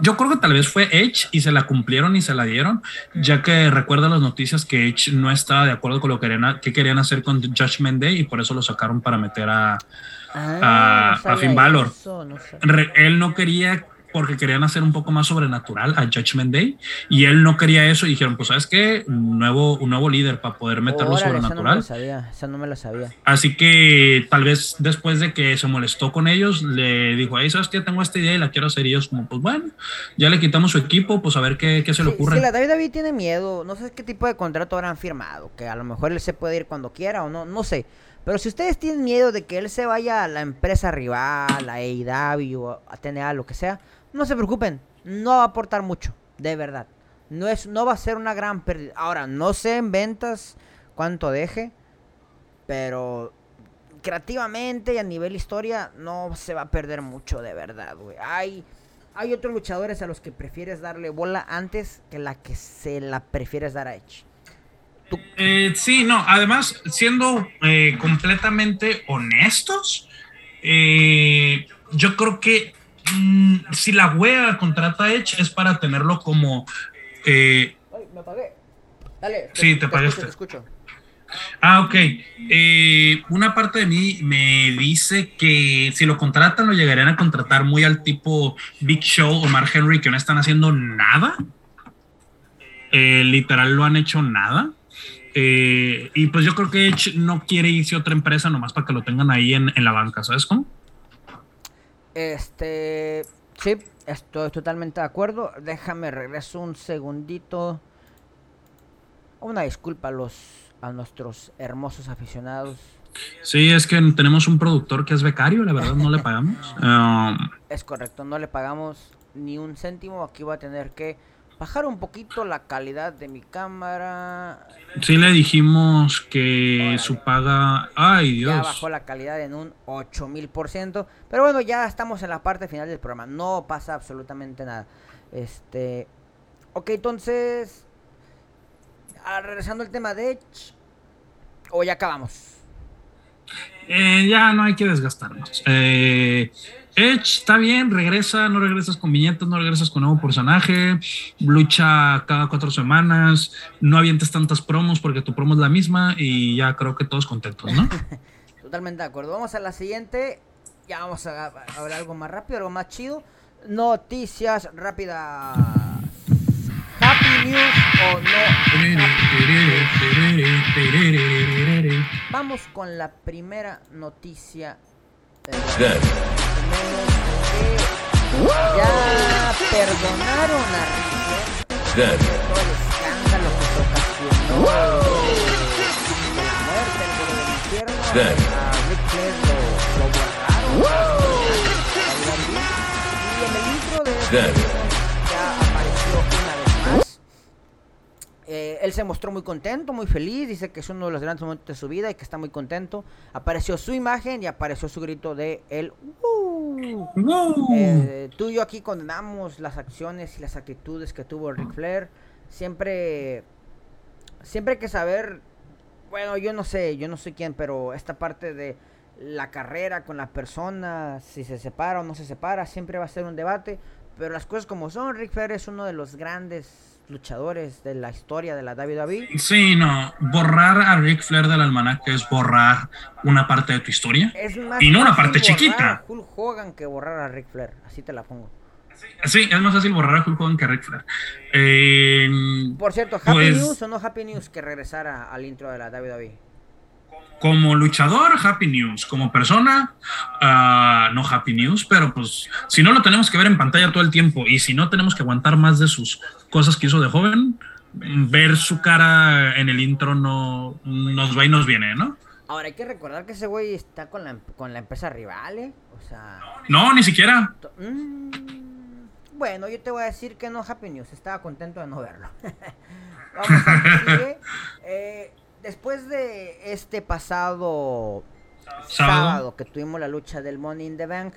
yo creo que tal vez fue Edge y se la cumplieron y se la dieron, ya que recuerda las noticias que Edge no estaba de acuerdo con lo que querían, que querían hacer con Judgment Day y por eso lo sacaron para meter a, ah, a, Finn Balor. él no quería porque querían hacer un poco más sobrenatural a Judgment Day y él no quería eso y dijeron, pues sabes qué, un nuevo, un nuevo líder para poder meterlo sobrenatural. Eso no me lo sabía, eso no me lo sabía. Así que tal vez después de que se molestó con ellos, le dijo, ahí sabes que tengo esta idea y la quiero hacer y ellos como, pues bueno, ya le quitamos su equipo, pues a ver qué, qué se le ocurre. Si la David David tiene miedo, no sé qué tipo de contrato habrán firmado, que a lo mejor él se puede ir cuando quiera o no, no sé. Pero si ustedes tienen miedo de que él se vaya a la empresa rival, a AEW, a TNA, lo que sea, no se preocupen, no va a aportar mucho, de verdad. No, es, no va a ser una gran pérdida. Ahora, no sé en ventas cuánto deje, pero creativamente y a nivel historia no se va a perder mucho, de verdad, güey. Hay, hay otros luchadores a los que prefieres darle bola antes que la que se la prefieres dar a Edge. Eh, sí, no, además, siendo eh, completamente honestos, eh, yo creo que Mm, si la wea contrata a Edge es para tenerlo como. Eh, Ay, me apagué. Dale. sí, te, apagaste. Ah, ok. Eh, una parte de mí me dice que si lo contratan, lo llegarían a contratar muy al tipo Big Show o Mark Henry, que no están haciendo nada. Eh, literal, lo han hecho nada. y pues yo creo que Edge no quiere irse a otra empresa nomás para que lo tengan ahí en, en la banca, ¿sabes cómo? Este, sí, estoy totalmente de acuerdo. Déjame regreso un segundito. Una disculpa a los a nuestros hermosos aficionados. Sí, es que tenemos un productor que es becario, la verdad no le pagamos. Um, [LAUGHS] es correcto, no le pagamos ni un céntimo. Aquí voy a tener que bajar un poquito la calidad de mi cámara. Sí le dijimos que su paga... Ay, Dios. Ya bajó la calidad en un 8000%. Pero bueno, ya estamos en la parte final del programa. No pasa absolutamente nada. Este... Ok, entonces... Ah, regresando al tema de Edge. ¿O ya acabamos? Eh, ya no hay que desgastarnos. Eh, Edge está bien, regresa, no regresas con viñetas, no regresas con nuevo personaje, lucha cada cuatro semanas, no avientes tantas promos porque tu promo es la misma y ya creo que todos contentos, ¿no? [LAUGHS] Totalmente de acuerdo. Vamos a la siguiente. Ya vamos a hablar algo más rápido, algo más chido. Noticias rápidas. Happy News o no. Vamos con la primera noticia. Ya perdonaron a River todo el escándalo que se ocasionó Y en el intro de este ya apareció una vez más. Eh, él se mostró muy contento, muy feliz, dice que es uno de los grandes momentos de su vida y que está muy contento. Apareció su imagen y apareció su grito de el eh, tú y yo aquí condenamos las acciones y las actitudes que tuvo Ric Flair. Siempre, siempre hay que saber, bueno, yo no sé, yo no sé quién, pero esta parte de la carrera con la persona, si se separa o no se separa, siempre va a ser un debate. Pero las cosas como son, Ric Flair es uno de los grandes luchadores de la historia de la WWE. Sí, no, borrar a Ric Flair del almanaque es borrar una parte de tu historia y no una parte chiquita. Hulk Hogan que borrar a Ric Flair, así te la pongo. Sí, es más fácil borrar a Hulk Hogan que a Ric Flair. Eh, Por cierto, Happy pues News o no Happy News que regresara al intro de la WWE como luchador, Happy News. Como persona, uh, no Happy News, pero pues si no lo tenemos que ver en pantalla todo el tiempo y si no tenemos que aguantar más de sus cosas que hizo de joven, ver su cara en el intro no nos va y nos viene, ¿no? Ahora hay que recordar que ese güey está con la, con la empresa rival, ¿eh? O sea... No, ni siquiera. Mm, bueno, yo te voy a decir que no Happy News. Estaba contento de no verlo. [LAUGHS] Vamos a ver, [LAUGHS] eh, después de este pasado sábado. que tuvimos la lucha del Money in the Bank,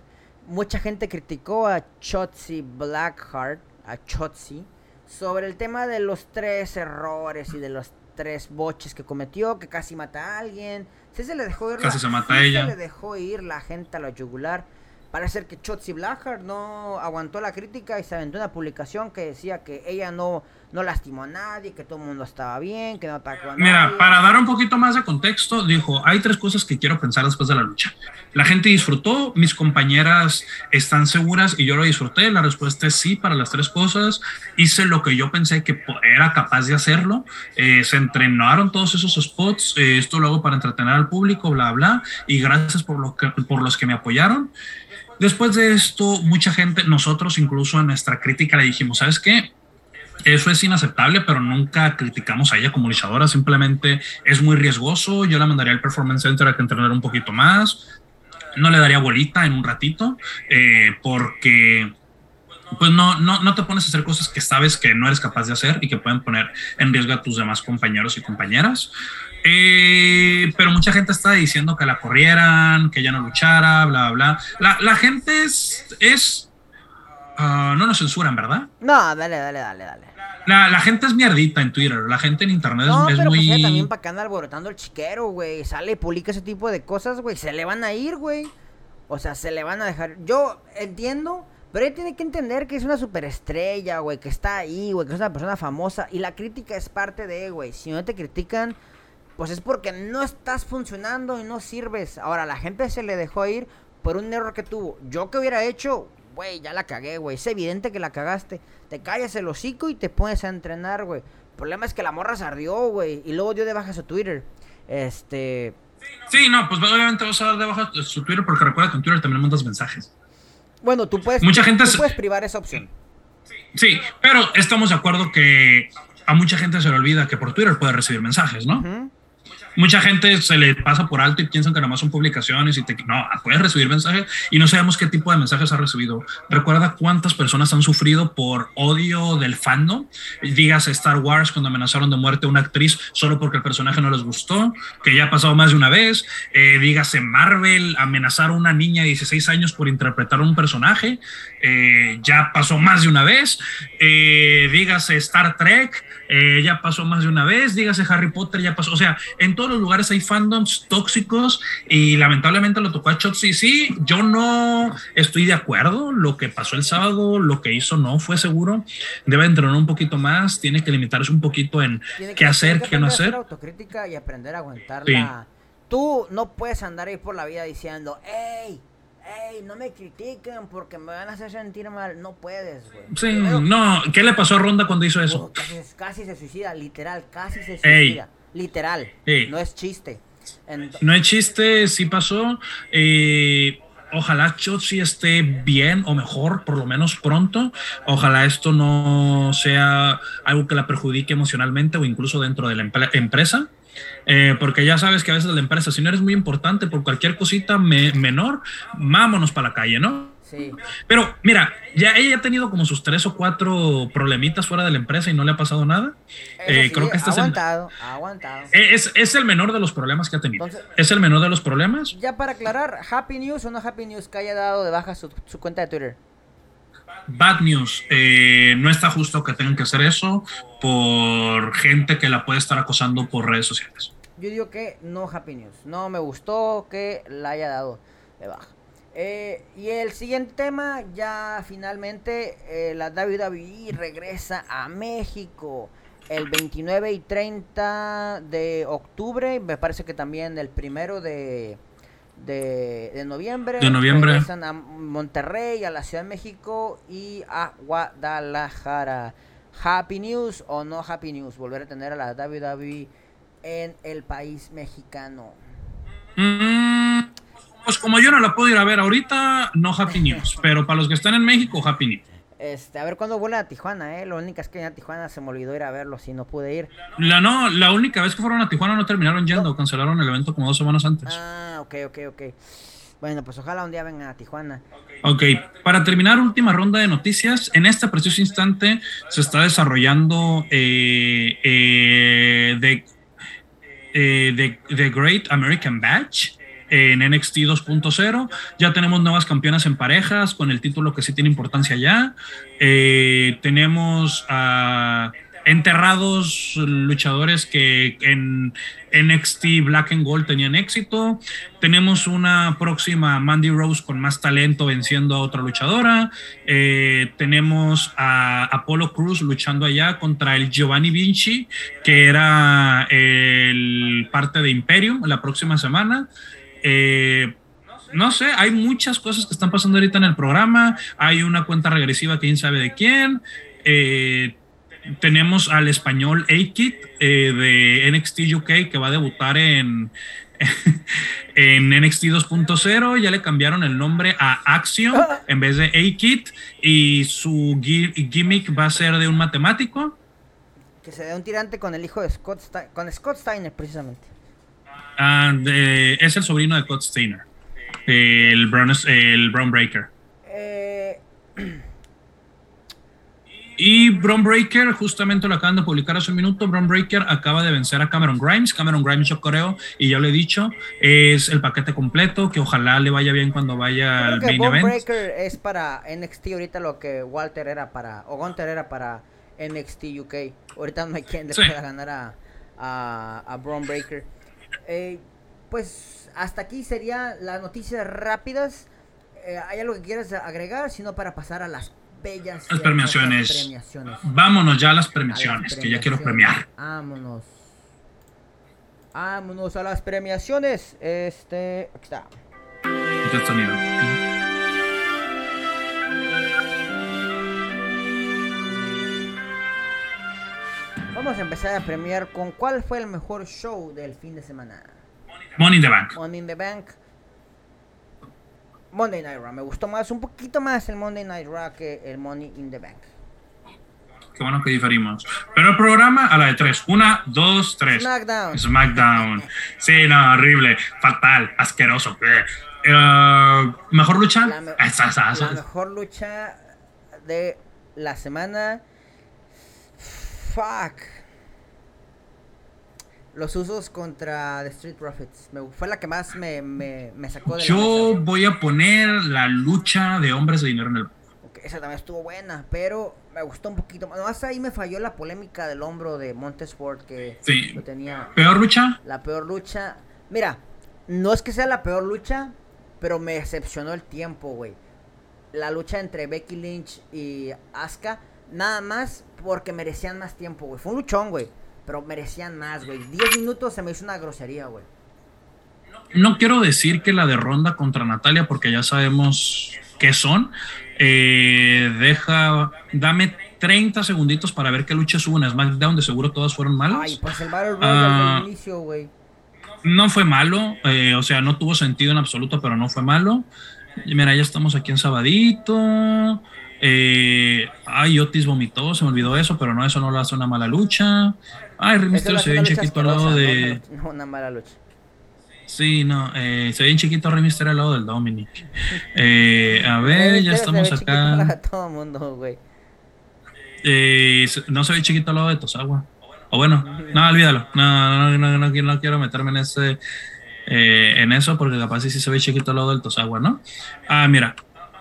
mucha gente criticó a Chotzi Blackheart, a Chotzi, sobre el tema de los tres errores y de los tres boches que cometió, que casi mata a alguien. Sí se le dejó ir, casi se mata ella. Se le dejó ir la gente a la yugular. Parece que Chotzi Blackheart no aguantó la crítica y se aventó una publicación que decía que ella no no lastimó a nadie, que todo el mundo estaba bien, que no atacó a nadie. Mira, para dar un poquito más de contexto, dijo, hay tres cosas que quiero pensar después de la lucha. La gente disfrutó, mis compañeras están seguras y yo lo disfruté. La respuesta es sí para las tres cosas. Hice lo que yo pensé que era capaz de hacerlo. Eh, se entrenaron todos esos spots. Eh, esto lo hago para entretener al público, bla, bla. Y gracias por, lo que, por los que me apoyaron. Después de esto, mucha gente, nosotros incluso en nuestra crítica le dijimos, ¿sabes qué? Eso es inaceptable, pero nunca criticamos a ella como luchadora, simplemente es muy riesgoso. Yo la mandaría al Performance Center a que entrenara un poquito más. No le daría bolita en un ratito, eh, porque pues no, no, no te pones a hacer cosas que sabes que no eres capaz de hacer y que pueden poner en riesgo a tus demás compañeros y compañeras. Eh, pero mucha gente está diciendo que la corrieran, que ella no luchara, bla, bla. La, la gente es, es Ah, no nos censuran, ¿verdad? No, dale, dale, dale, dale. La, gente es mierdita en Twitter, la gente en internet no, es, pero muy. Pues también para que anda alborotando el chiquero, güey. Sale, publica ese tipo de cosas, güey. Se le van a ir, güey. O sea, se le van a dejar. Yo entiendo, pero él tiene que entender que es una superestrella, güey. Que está ahí, güey. Que es una persona famosa. Y la crítica es parte de, güey. Si no te critican, pues es porque no estás funcionando y no sirves. Ahora, la gente se le dejó ir por un error que tuvo. Yo que hubiera hecho, güey, ya la cagué, güey. Es evidente que la cagaste. Te callas el hocico y te pones a entrenar, güey. El problema es que la morra se ardió, güey. Y luego dio de baja su Twitter. Este. Sí, no, pues obviamente vas a dar de baja su Twitter porque recuerda que en Twitter también mandas mensajes. Bueno, tú puedes, mucha gente tú puedes privar esa opción. Sí, pero estamos de acuerdo que a mucha gente se le olvida que por Twitter puede recibir mensajes, ¿no? Mucha gente se le pasa por alto y piensan que nada más son publicaciones y te, no, puedes recibir mensajes y no sabemos qué tipo de mensajes ha recibido. Recuerda cuántas personas han sufrido por odio del fandom. Digas Star Wars cuando amenazaron de muerte a una actriz solo porque el personaje no les gustó, que ya ha pasado más de una vez. Eh, dígase Marvel amenazar a una niña de 16 años por interpretar un personaje, eh, ya pasó más de una vez. Eh, dígase Star Trek eh, ya pasó más de una vez, dígase Harry Potter, ya pasó, o sea, en todos los lugares hay fandoms tóxicos y lamentablemente lo tocó a Chotzi. Sí, yo no estoy de acuerdo, lo que pasó el sábado, lo que hizo no fue seguro, debe entrenar un poquito más, tiene que limitarse un poquito en qué hacer, qué no hacer. autocrítica y aprender a aguantarla. Tú no puedes andar ahí por la vida diciendo, hey, Ey, no me critiquen porque me van a hacer sentir mal. No puedes, güey. Sí, no. ¿Qué le pasó a Ronda cuando hizo eso? Oh, casi, se suicida, literal, casi se suicida. Literal. No es chiste. No es chiste, sí pasó. Eh, ojalá Chotzi esté bien o mejor, por lo menos pronto. Ojalá esto no sea algo que la perjudique emocionalmente o incluso dentro de la empresa. Eh, porque ya sabes que a veces la empresa, si no eres muy importante por cualquier cosita menor, vámonos para la calle, ¿no? Sí. Pero mira, ya ella ha tenido como sus tres o cuatro problemitas fuera de la empresa y no le ha pasado nada. Eh, creo que este aguantado, es el, aguantado. Es, es, el menor de los problemas que ha tenido. es el menor de los problemas. Ya para aclarar, Happy News o no Happy News que haya dado de baja su, su cuenta de Twitter. Bad news, eh, no está justo que tengan que hacer eso por gente que la puede estar acosando por redes sociales. Yo digo que no happy news, no me gustó que la haya dado de baja. Eh, y el siguiente tema, ya finalmente eh, la WWE regresa a México el 29 y 30 de octubre, me parece que también el primero de, de, noviembre. De noviembre. Regresan a Monterrey, a la Ciudad de México y a Guadalajara. Happy News o no Happy News, volver a tener a la WWE en el país mexicano. Mm, pues como yo no la puedo ir a ver ahorita, no Happy News, pero para los que están en México, Happy News. Este, a ver cuándo vuelve a Tijuana, ¿eh? Lo único es que a Tijuana se me olvidó ir a verlo, si no pude ir. La, no, la única vez que fueron a Tijuana no terminaron yendo, cancelaron el evento como dos semanas antes. Ah, ok, ok, ok. Bueno, pues ojalá un día vengan a Tijuana. Ok, para terminar, última ronda de noticias. En este preciso instante se está desarrollando eh, eh, eh, the Great American Batch en NXT 2.0. Ya tenemos nuevas campeonas en parejas con el título que sí tiene importancia ya. Eh, tenemos a enterrados luchadores que en NXT Black and Gold tenían éxito. Tenemos una próxima Mandy Rose con más talento venciendo a otra luchadora. Eh, tenemos a Apollo Cruz luchando allá contra el Giovanni Vinci, que era el parte de Imperium la próxima semana. Eh, no sé, hay muchas cosas que están pasando ahorita en el programa. Hay una cuenta regresiva, quién sabe de quién. Eh, tenemos al español A-Kit eh, de NXT UK que va a debutar en, [LAUGHS] en NXT 2.0. Ya le cambiaron el nombre a Action en vez de A-Kit y su gimmick va a ser de un matemático. Que se dé un tirante con el hijo de Scott, con Scott Steiner, precisamente. Ah, es el sobrino de Scott Steiner, el Brown, el Brown Breaker. Eh, y Brown Breaker, justamente lo acaban de publicar hace un minuto, Brown Breaker acaba de vencer a Cameron Grimes. Cameron Grimes, yo creo, y ya lo he dicho, es el paquete completo, que ojalá le vaya bien cuando vaya al main Brown Breaker es para NXT ahorita lo que Walter era para, o Gunter era para NXT UK. Ahorita no hay quien le pueda ganar a, a, a Breaker. Eh, pues hasta aquí serían las noticias rápidas. Eh, ¿Hay algo que quieras agregar? Sino para pasar a las bellas las premiaciones. Vámonos ya a las premiaciones, que ya quiero premiar. Vámonos. Vámonos a las premiaciones. Este. Aquí está. Ya está, Vamos a empezar a premiar con cuál fue el mejor show del fin de semana. Money in the Bank. Money in the Bank. Monday Night Raw. Me gustó más, un poquito más el Monday Night Raw que el Money in the Bank. Qué bueno que diferimos. Pero el programa a la de tres. Una, dos, tres. SmackDown. SmackDown. sí, no, horrible. Fatal. Asqueroso. Eh, ¿Mejor lucha? La, la mejor lucha de la semana. Fuck los usos contra The Street Profits. Me, fue la que más me, me, me sacó de Yo voy a poner la lucha de hombres de dinero en el. Okay, esa también estuvo buena, pero me gustó un poquito más. Nomás ahí me falló la polémica del hombro de Montesport que sí. lo tenía. ¿Peor lucha? La peor lucha. Mira, no es que sea la peor lucha, pero me decepcionó el tiempo, güey. La lucha entre Becky Lynch y Asuka, nada más porque merecían más tiempo, güey. Fue un luchón, güey. Pero merecían más, güey. Diez minutos se me hizo una grosería, güey. No quiero decir que la de Ronda contra Natalia, porque ya sabemos qué son. Eh, deja, dame 30 segunditos para ver qué lucha hubo en SmackDown. De seguro todas fueron malas. Ay, pues el Battle Royale del inicio, güey. No fue malo, eh, o sea, no tuvo sentido en absoluto, pero no fue malo. Mira, ya estamos aquí en Sabadito. Eh, ay, Otis vomitó, se me olvidó eso, pero no, eso no lo hace una mala lucha. Ay, Rey se ve bien chiquito al lado de. No, una mala lucha. Sí, no, eh, se ve bien chiquito Rey al lado del Dominic. Eh, a ver, ya estamos acá. Todo mundo, güey. Eh, no se ve chiquito al lado de Tosagua. O bueno, no, olvídalo. No, no, no, no, quiero meterme en ese. Eh, en eso, porque capaz sí se ve chiquito al lado del Tosagua, ¿no? Ah, mira.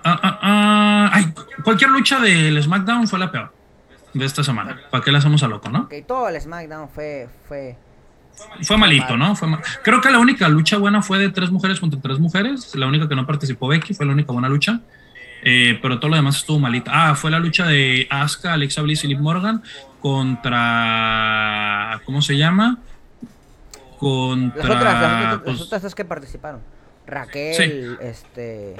Ah, ah, ah. Ay, cualquier lucha del SmackDown fue la peor de esta semana. ¿Para qué la hacemos a loco, no? Ok, todo el SmackDown fue. Fue, fue malito, ¿no? Fue Creo que la única lucha buena fue de tres mujeres contra tres mujeres. La única que no participó Becky fue la única buena lucha. Eh, pero todo lo demás estuvo malito. Ah, fue la lucha de Asuka, Alexa Bliss y Liv Morgan contra. ¿Cómo se llama? Contra. Las otras, las otras, pues que participaron. Raquel, este.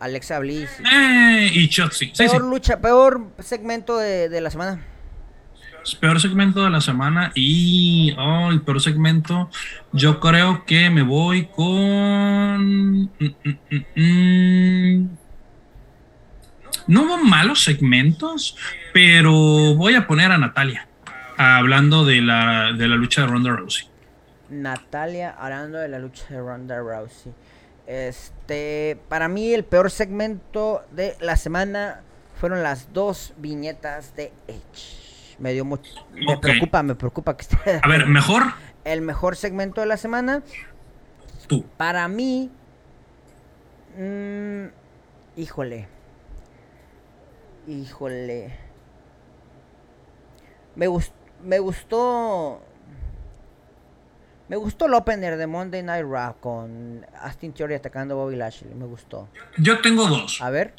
Alexa Bliss. Eh, y Chotzi. Peor lucha, peor segmento de, de, la semana. Peor segmento de la semana y oh, el peor segmento. Yo creo que me voy con. Mm, mm, mm, no hubo malos segmentos, pero voy a poner a Natalia hablando de la, de la lucha de Ronda Rousey. Natalia hablando de la lucha de Ronda Rousey. Este, para mí el peor segmento de la semana fueron las dos viñetas de Edge. Me dio mucho, me preocupa, me preocupa que esté. A ver, mejor. [LAUGHS] El mejor segmento de la semana. Tú. Para mí, mmm, híjole. Híjole. Me, gustó me gustó. Me gustó el opener de Monday Night Raw con Austin Theory atacando a Bobby Lashley. Me gustó. Yo tengo dos. A ver.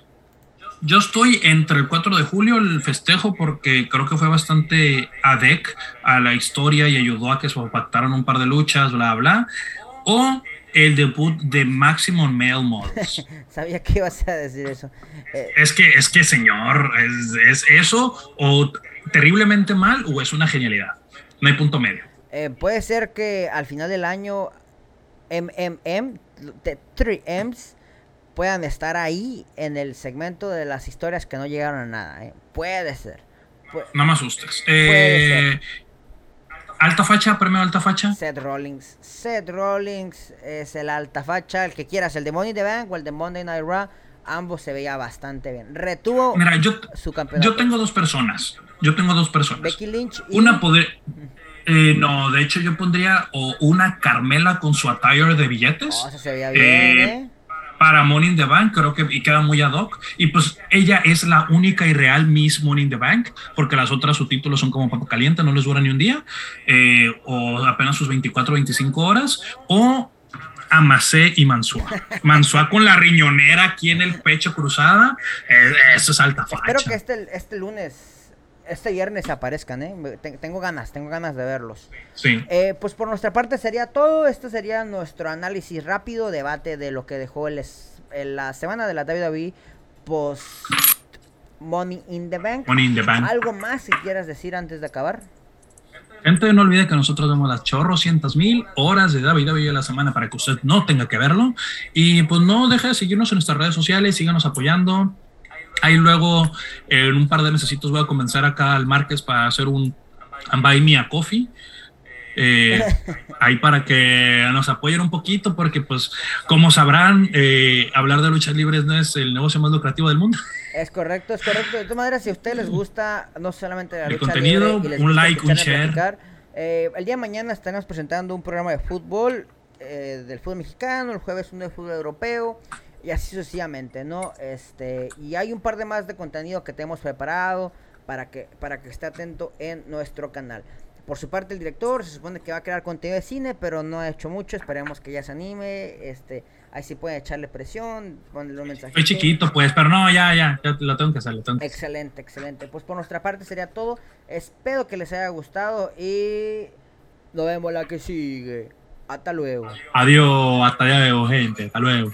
Yo estoy entre el 4 de julio, el festejo, porque creo que fue bastante adec a la historia y ayudó a que se pactaran un par de luchas, bla, bla. O el debut de Maximum Male Models. [LAUGHS] Sabía que ibas a decir eso. Eh, es que, es que, señor, es, eso o terriblemente mal o es una genialidad. No hay punto medio. Eh, puede ser que al final del año MMM, de 3Ms, puedan estar ahí en el segmento de las historias que no llegaron a nada. ¿eh? Puede ser. no me asustes. Eh, ¿Alta facha? ¿Premio alta facha? Seth Rollins. Seth Rollins es el alta facha. El que quieras, el de Money the Bank o el de Monday Night Raw. Ambos se veía bastante bien. Retuvo su campeonato. Yo tengo dos personas. Yo tengo dos personas. Becky Lynch y... Una poder... Eh, no, de hecho yo pondría o una Carmela con su attire de billetes. Oh, se veía bien, eh, ¿eh? para Money in the Bank, creo que y queda muy ad hoc. Y pues ella es la única y real Miss Money in the Bank, porque las otras sus títulos son como papo caliente, no les dura ni un día, eh, o apenas sus 24, 25 horas, o Amacé y Mansua. [LAUGHS] Mansua con la riñonera aquí en el pecho cruzada, eh, eso es alta facha. Espero que este, este lunes este viernes aparezcan, ¿eh? Tengo ganas, tengo ganas de verlos. Sí. Eh, pues por nuestra parte sería todo. Este sería nuestro análisis rápido, debate de lo que dejó el, la semana de la WWE post Money in the Bank. Money in the Bank. ¿Algo más si quieras decir antes de acabar? Gente, no olvide que nosotros vemos las chorrocientas mil horas de WWE a la semana para que usted no tenga que verlo. Y pues no deje de seguirnos en nuestras redes sociales, síganos apoyando. Ahí luego, en un par de meses voy a comenzar acá al Márquez para hacer un Buy Me a Coffee. Eh, ahí para que nos apoyen un poquito, porque pues como sabrán, eh, hablar de luchas libres no es el negocio más lucrativo del mundo. Es correcto, es correcto. De todas maneras, si a ustedes les gusta no solamente la el contenido, un like, un share. Eh, el día de mañana estaremos presentando un programa de fútbol, del fútbol mexicano, el jueves uno de fútbol europeo y así sucesivamente, ¿no? Este, y hay un par de más de contenido que tenemos preparado para que, para que esté atento en nuestro canal. Por su parte, el director se supone que va a crear contenido de cine, pero no ha hecho mucho. Esperemos que ya se anime. Este, ahí sí puede echarle presión, ponerle un mensaje. Soy chiquito, pues, pero no, ya, ya, ya lo tengo que hacer. Lo tengo excelente, excelente. Pues por nuestra parte sería todo. Espero que les haya gustado y nos vemos la que sigue. Hasta luego. Adiós, hasta luego, gente. Hasta luego.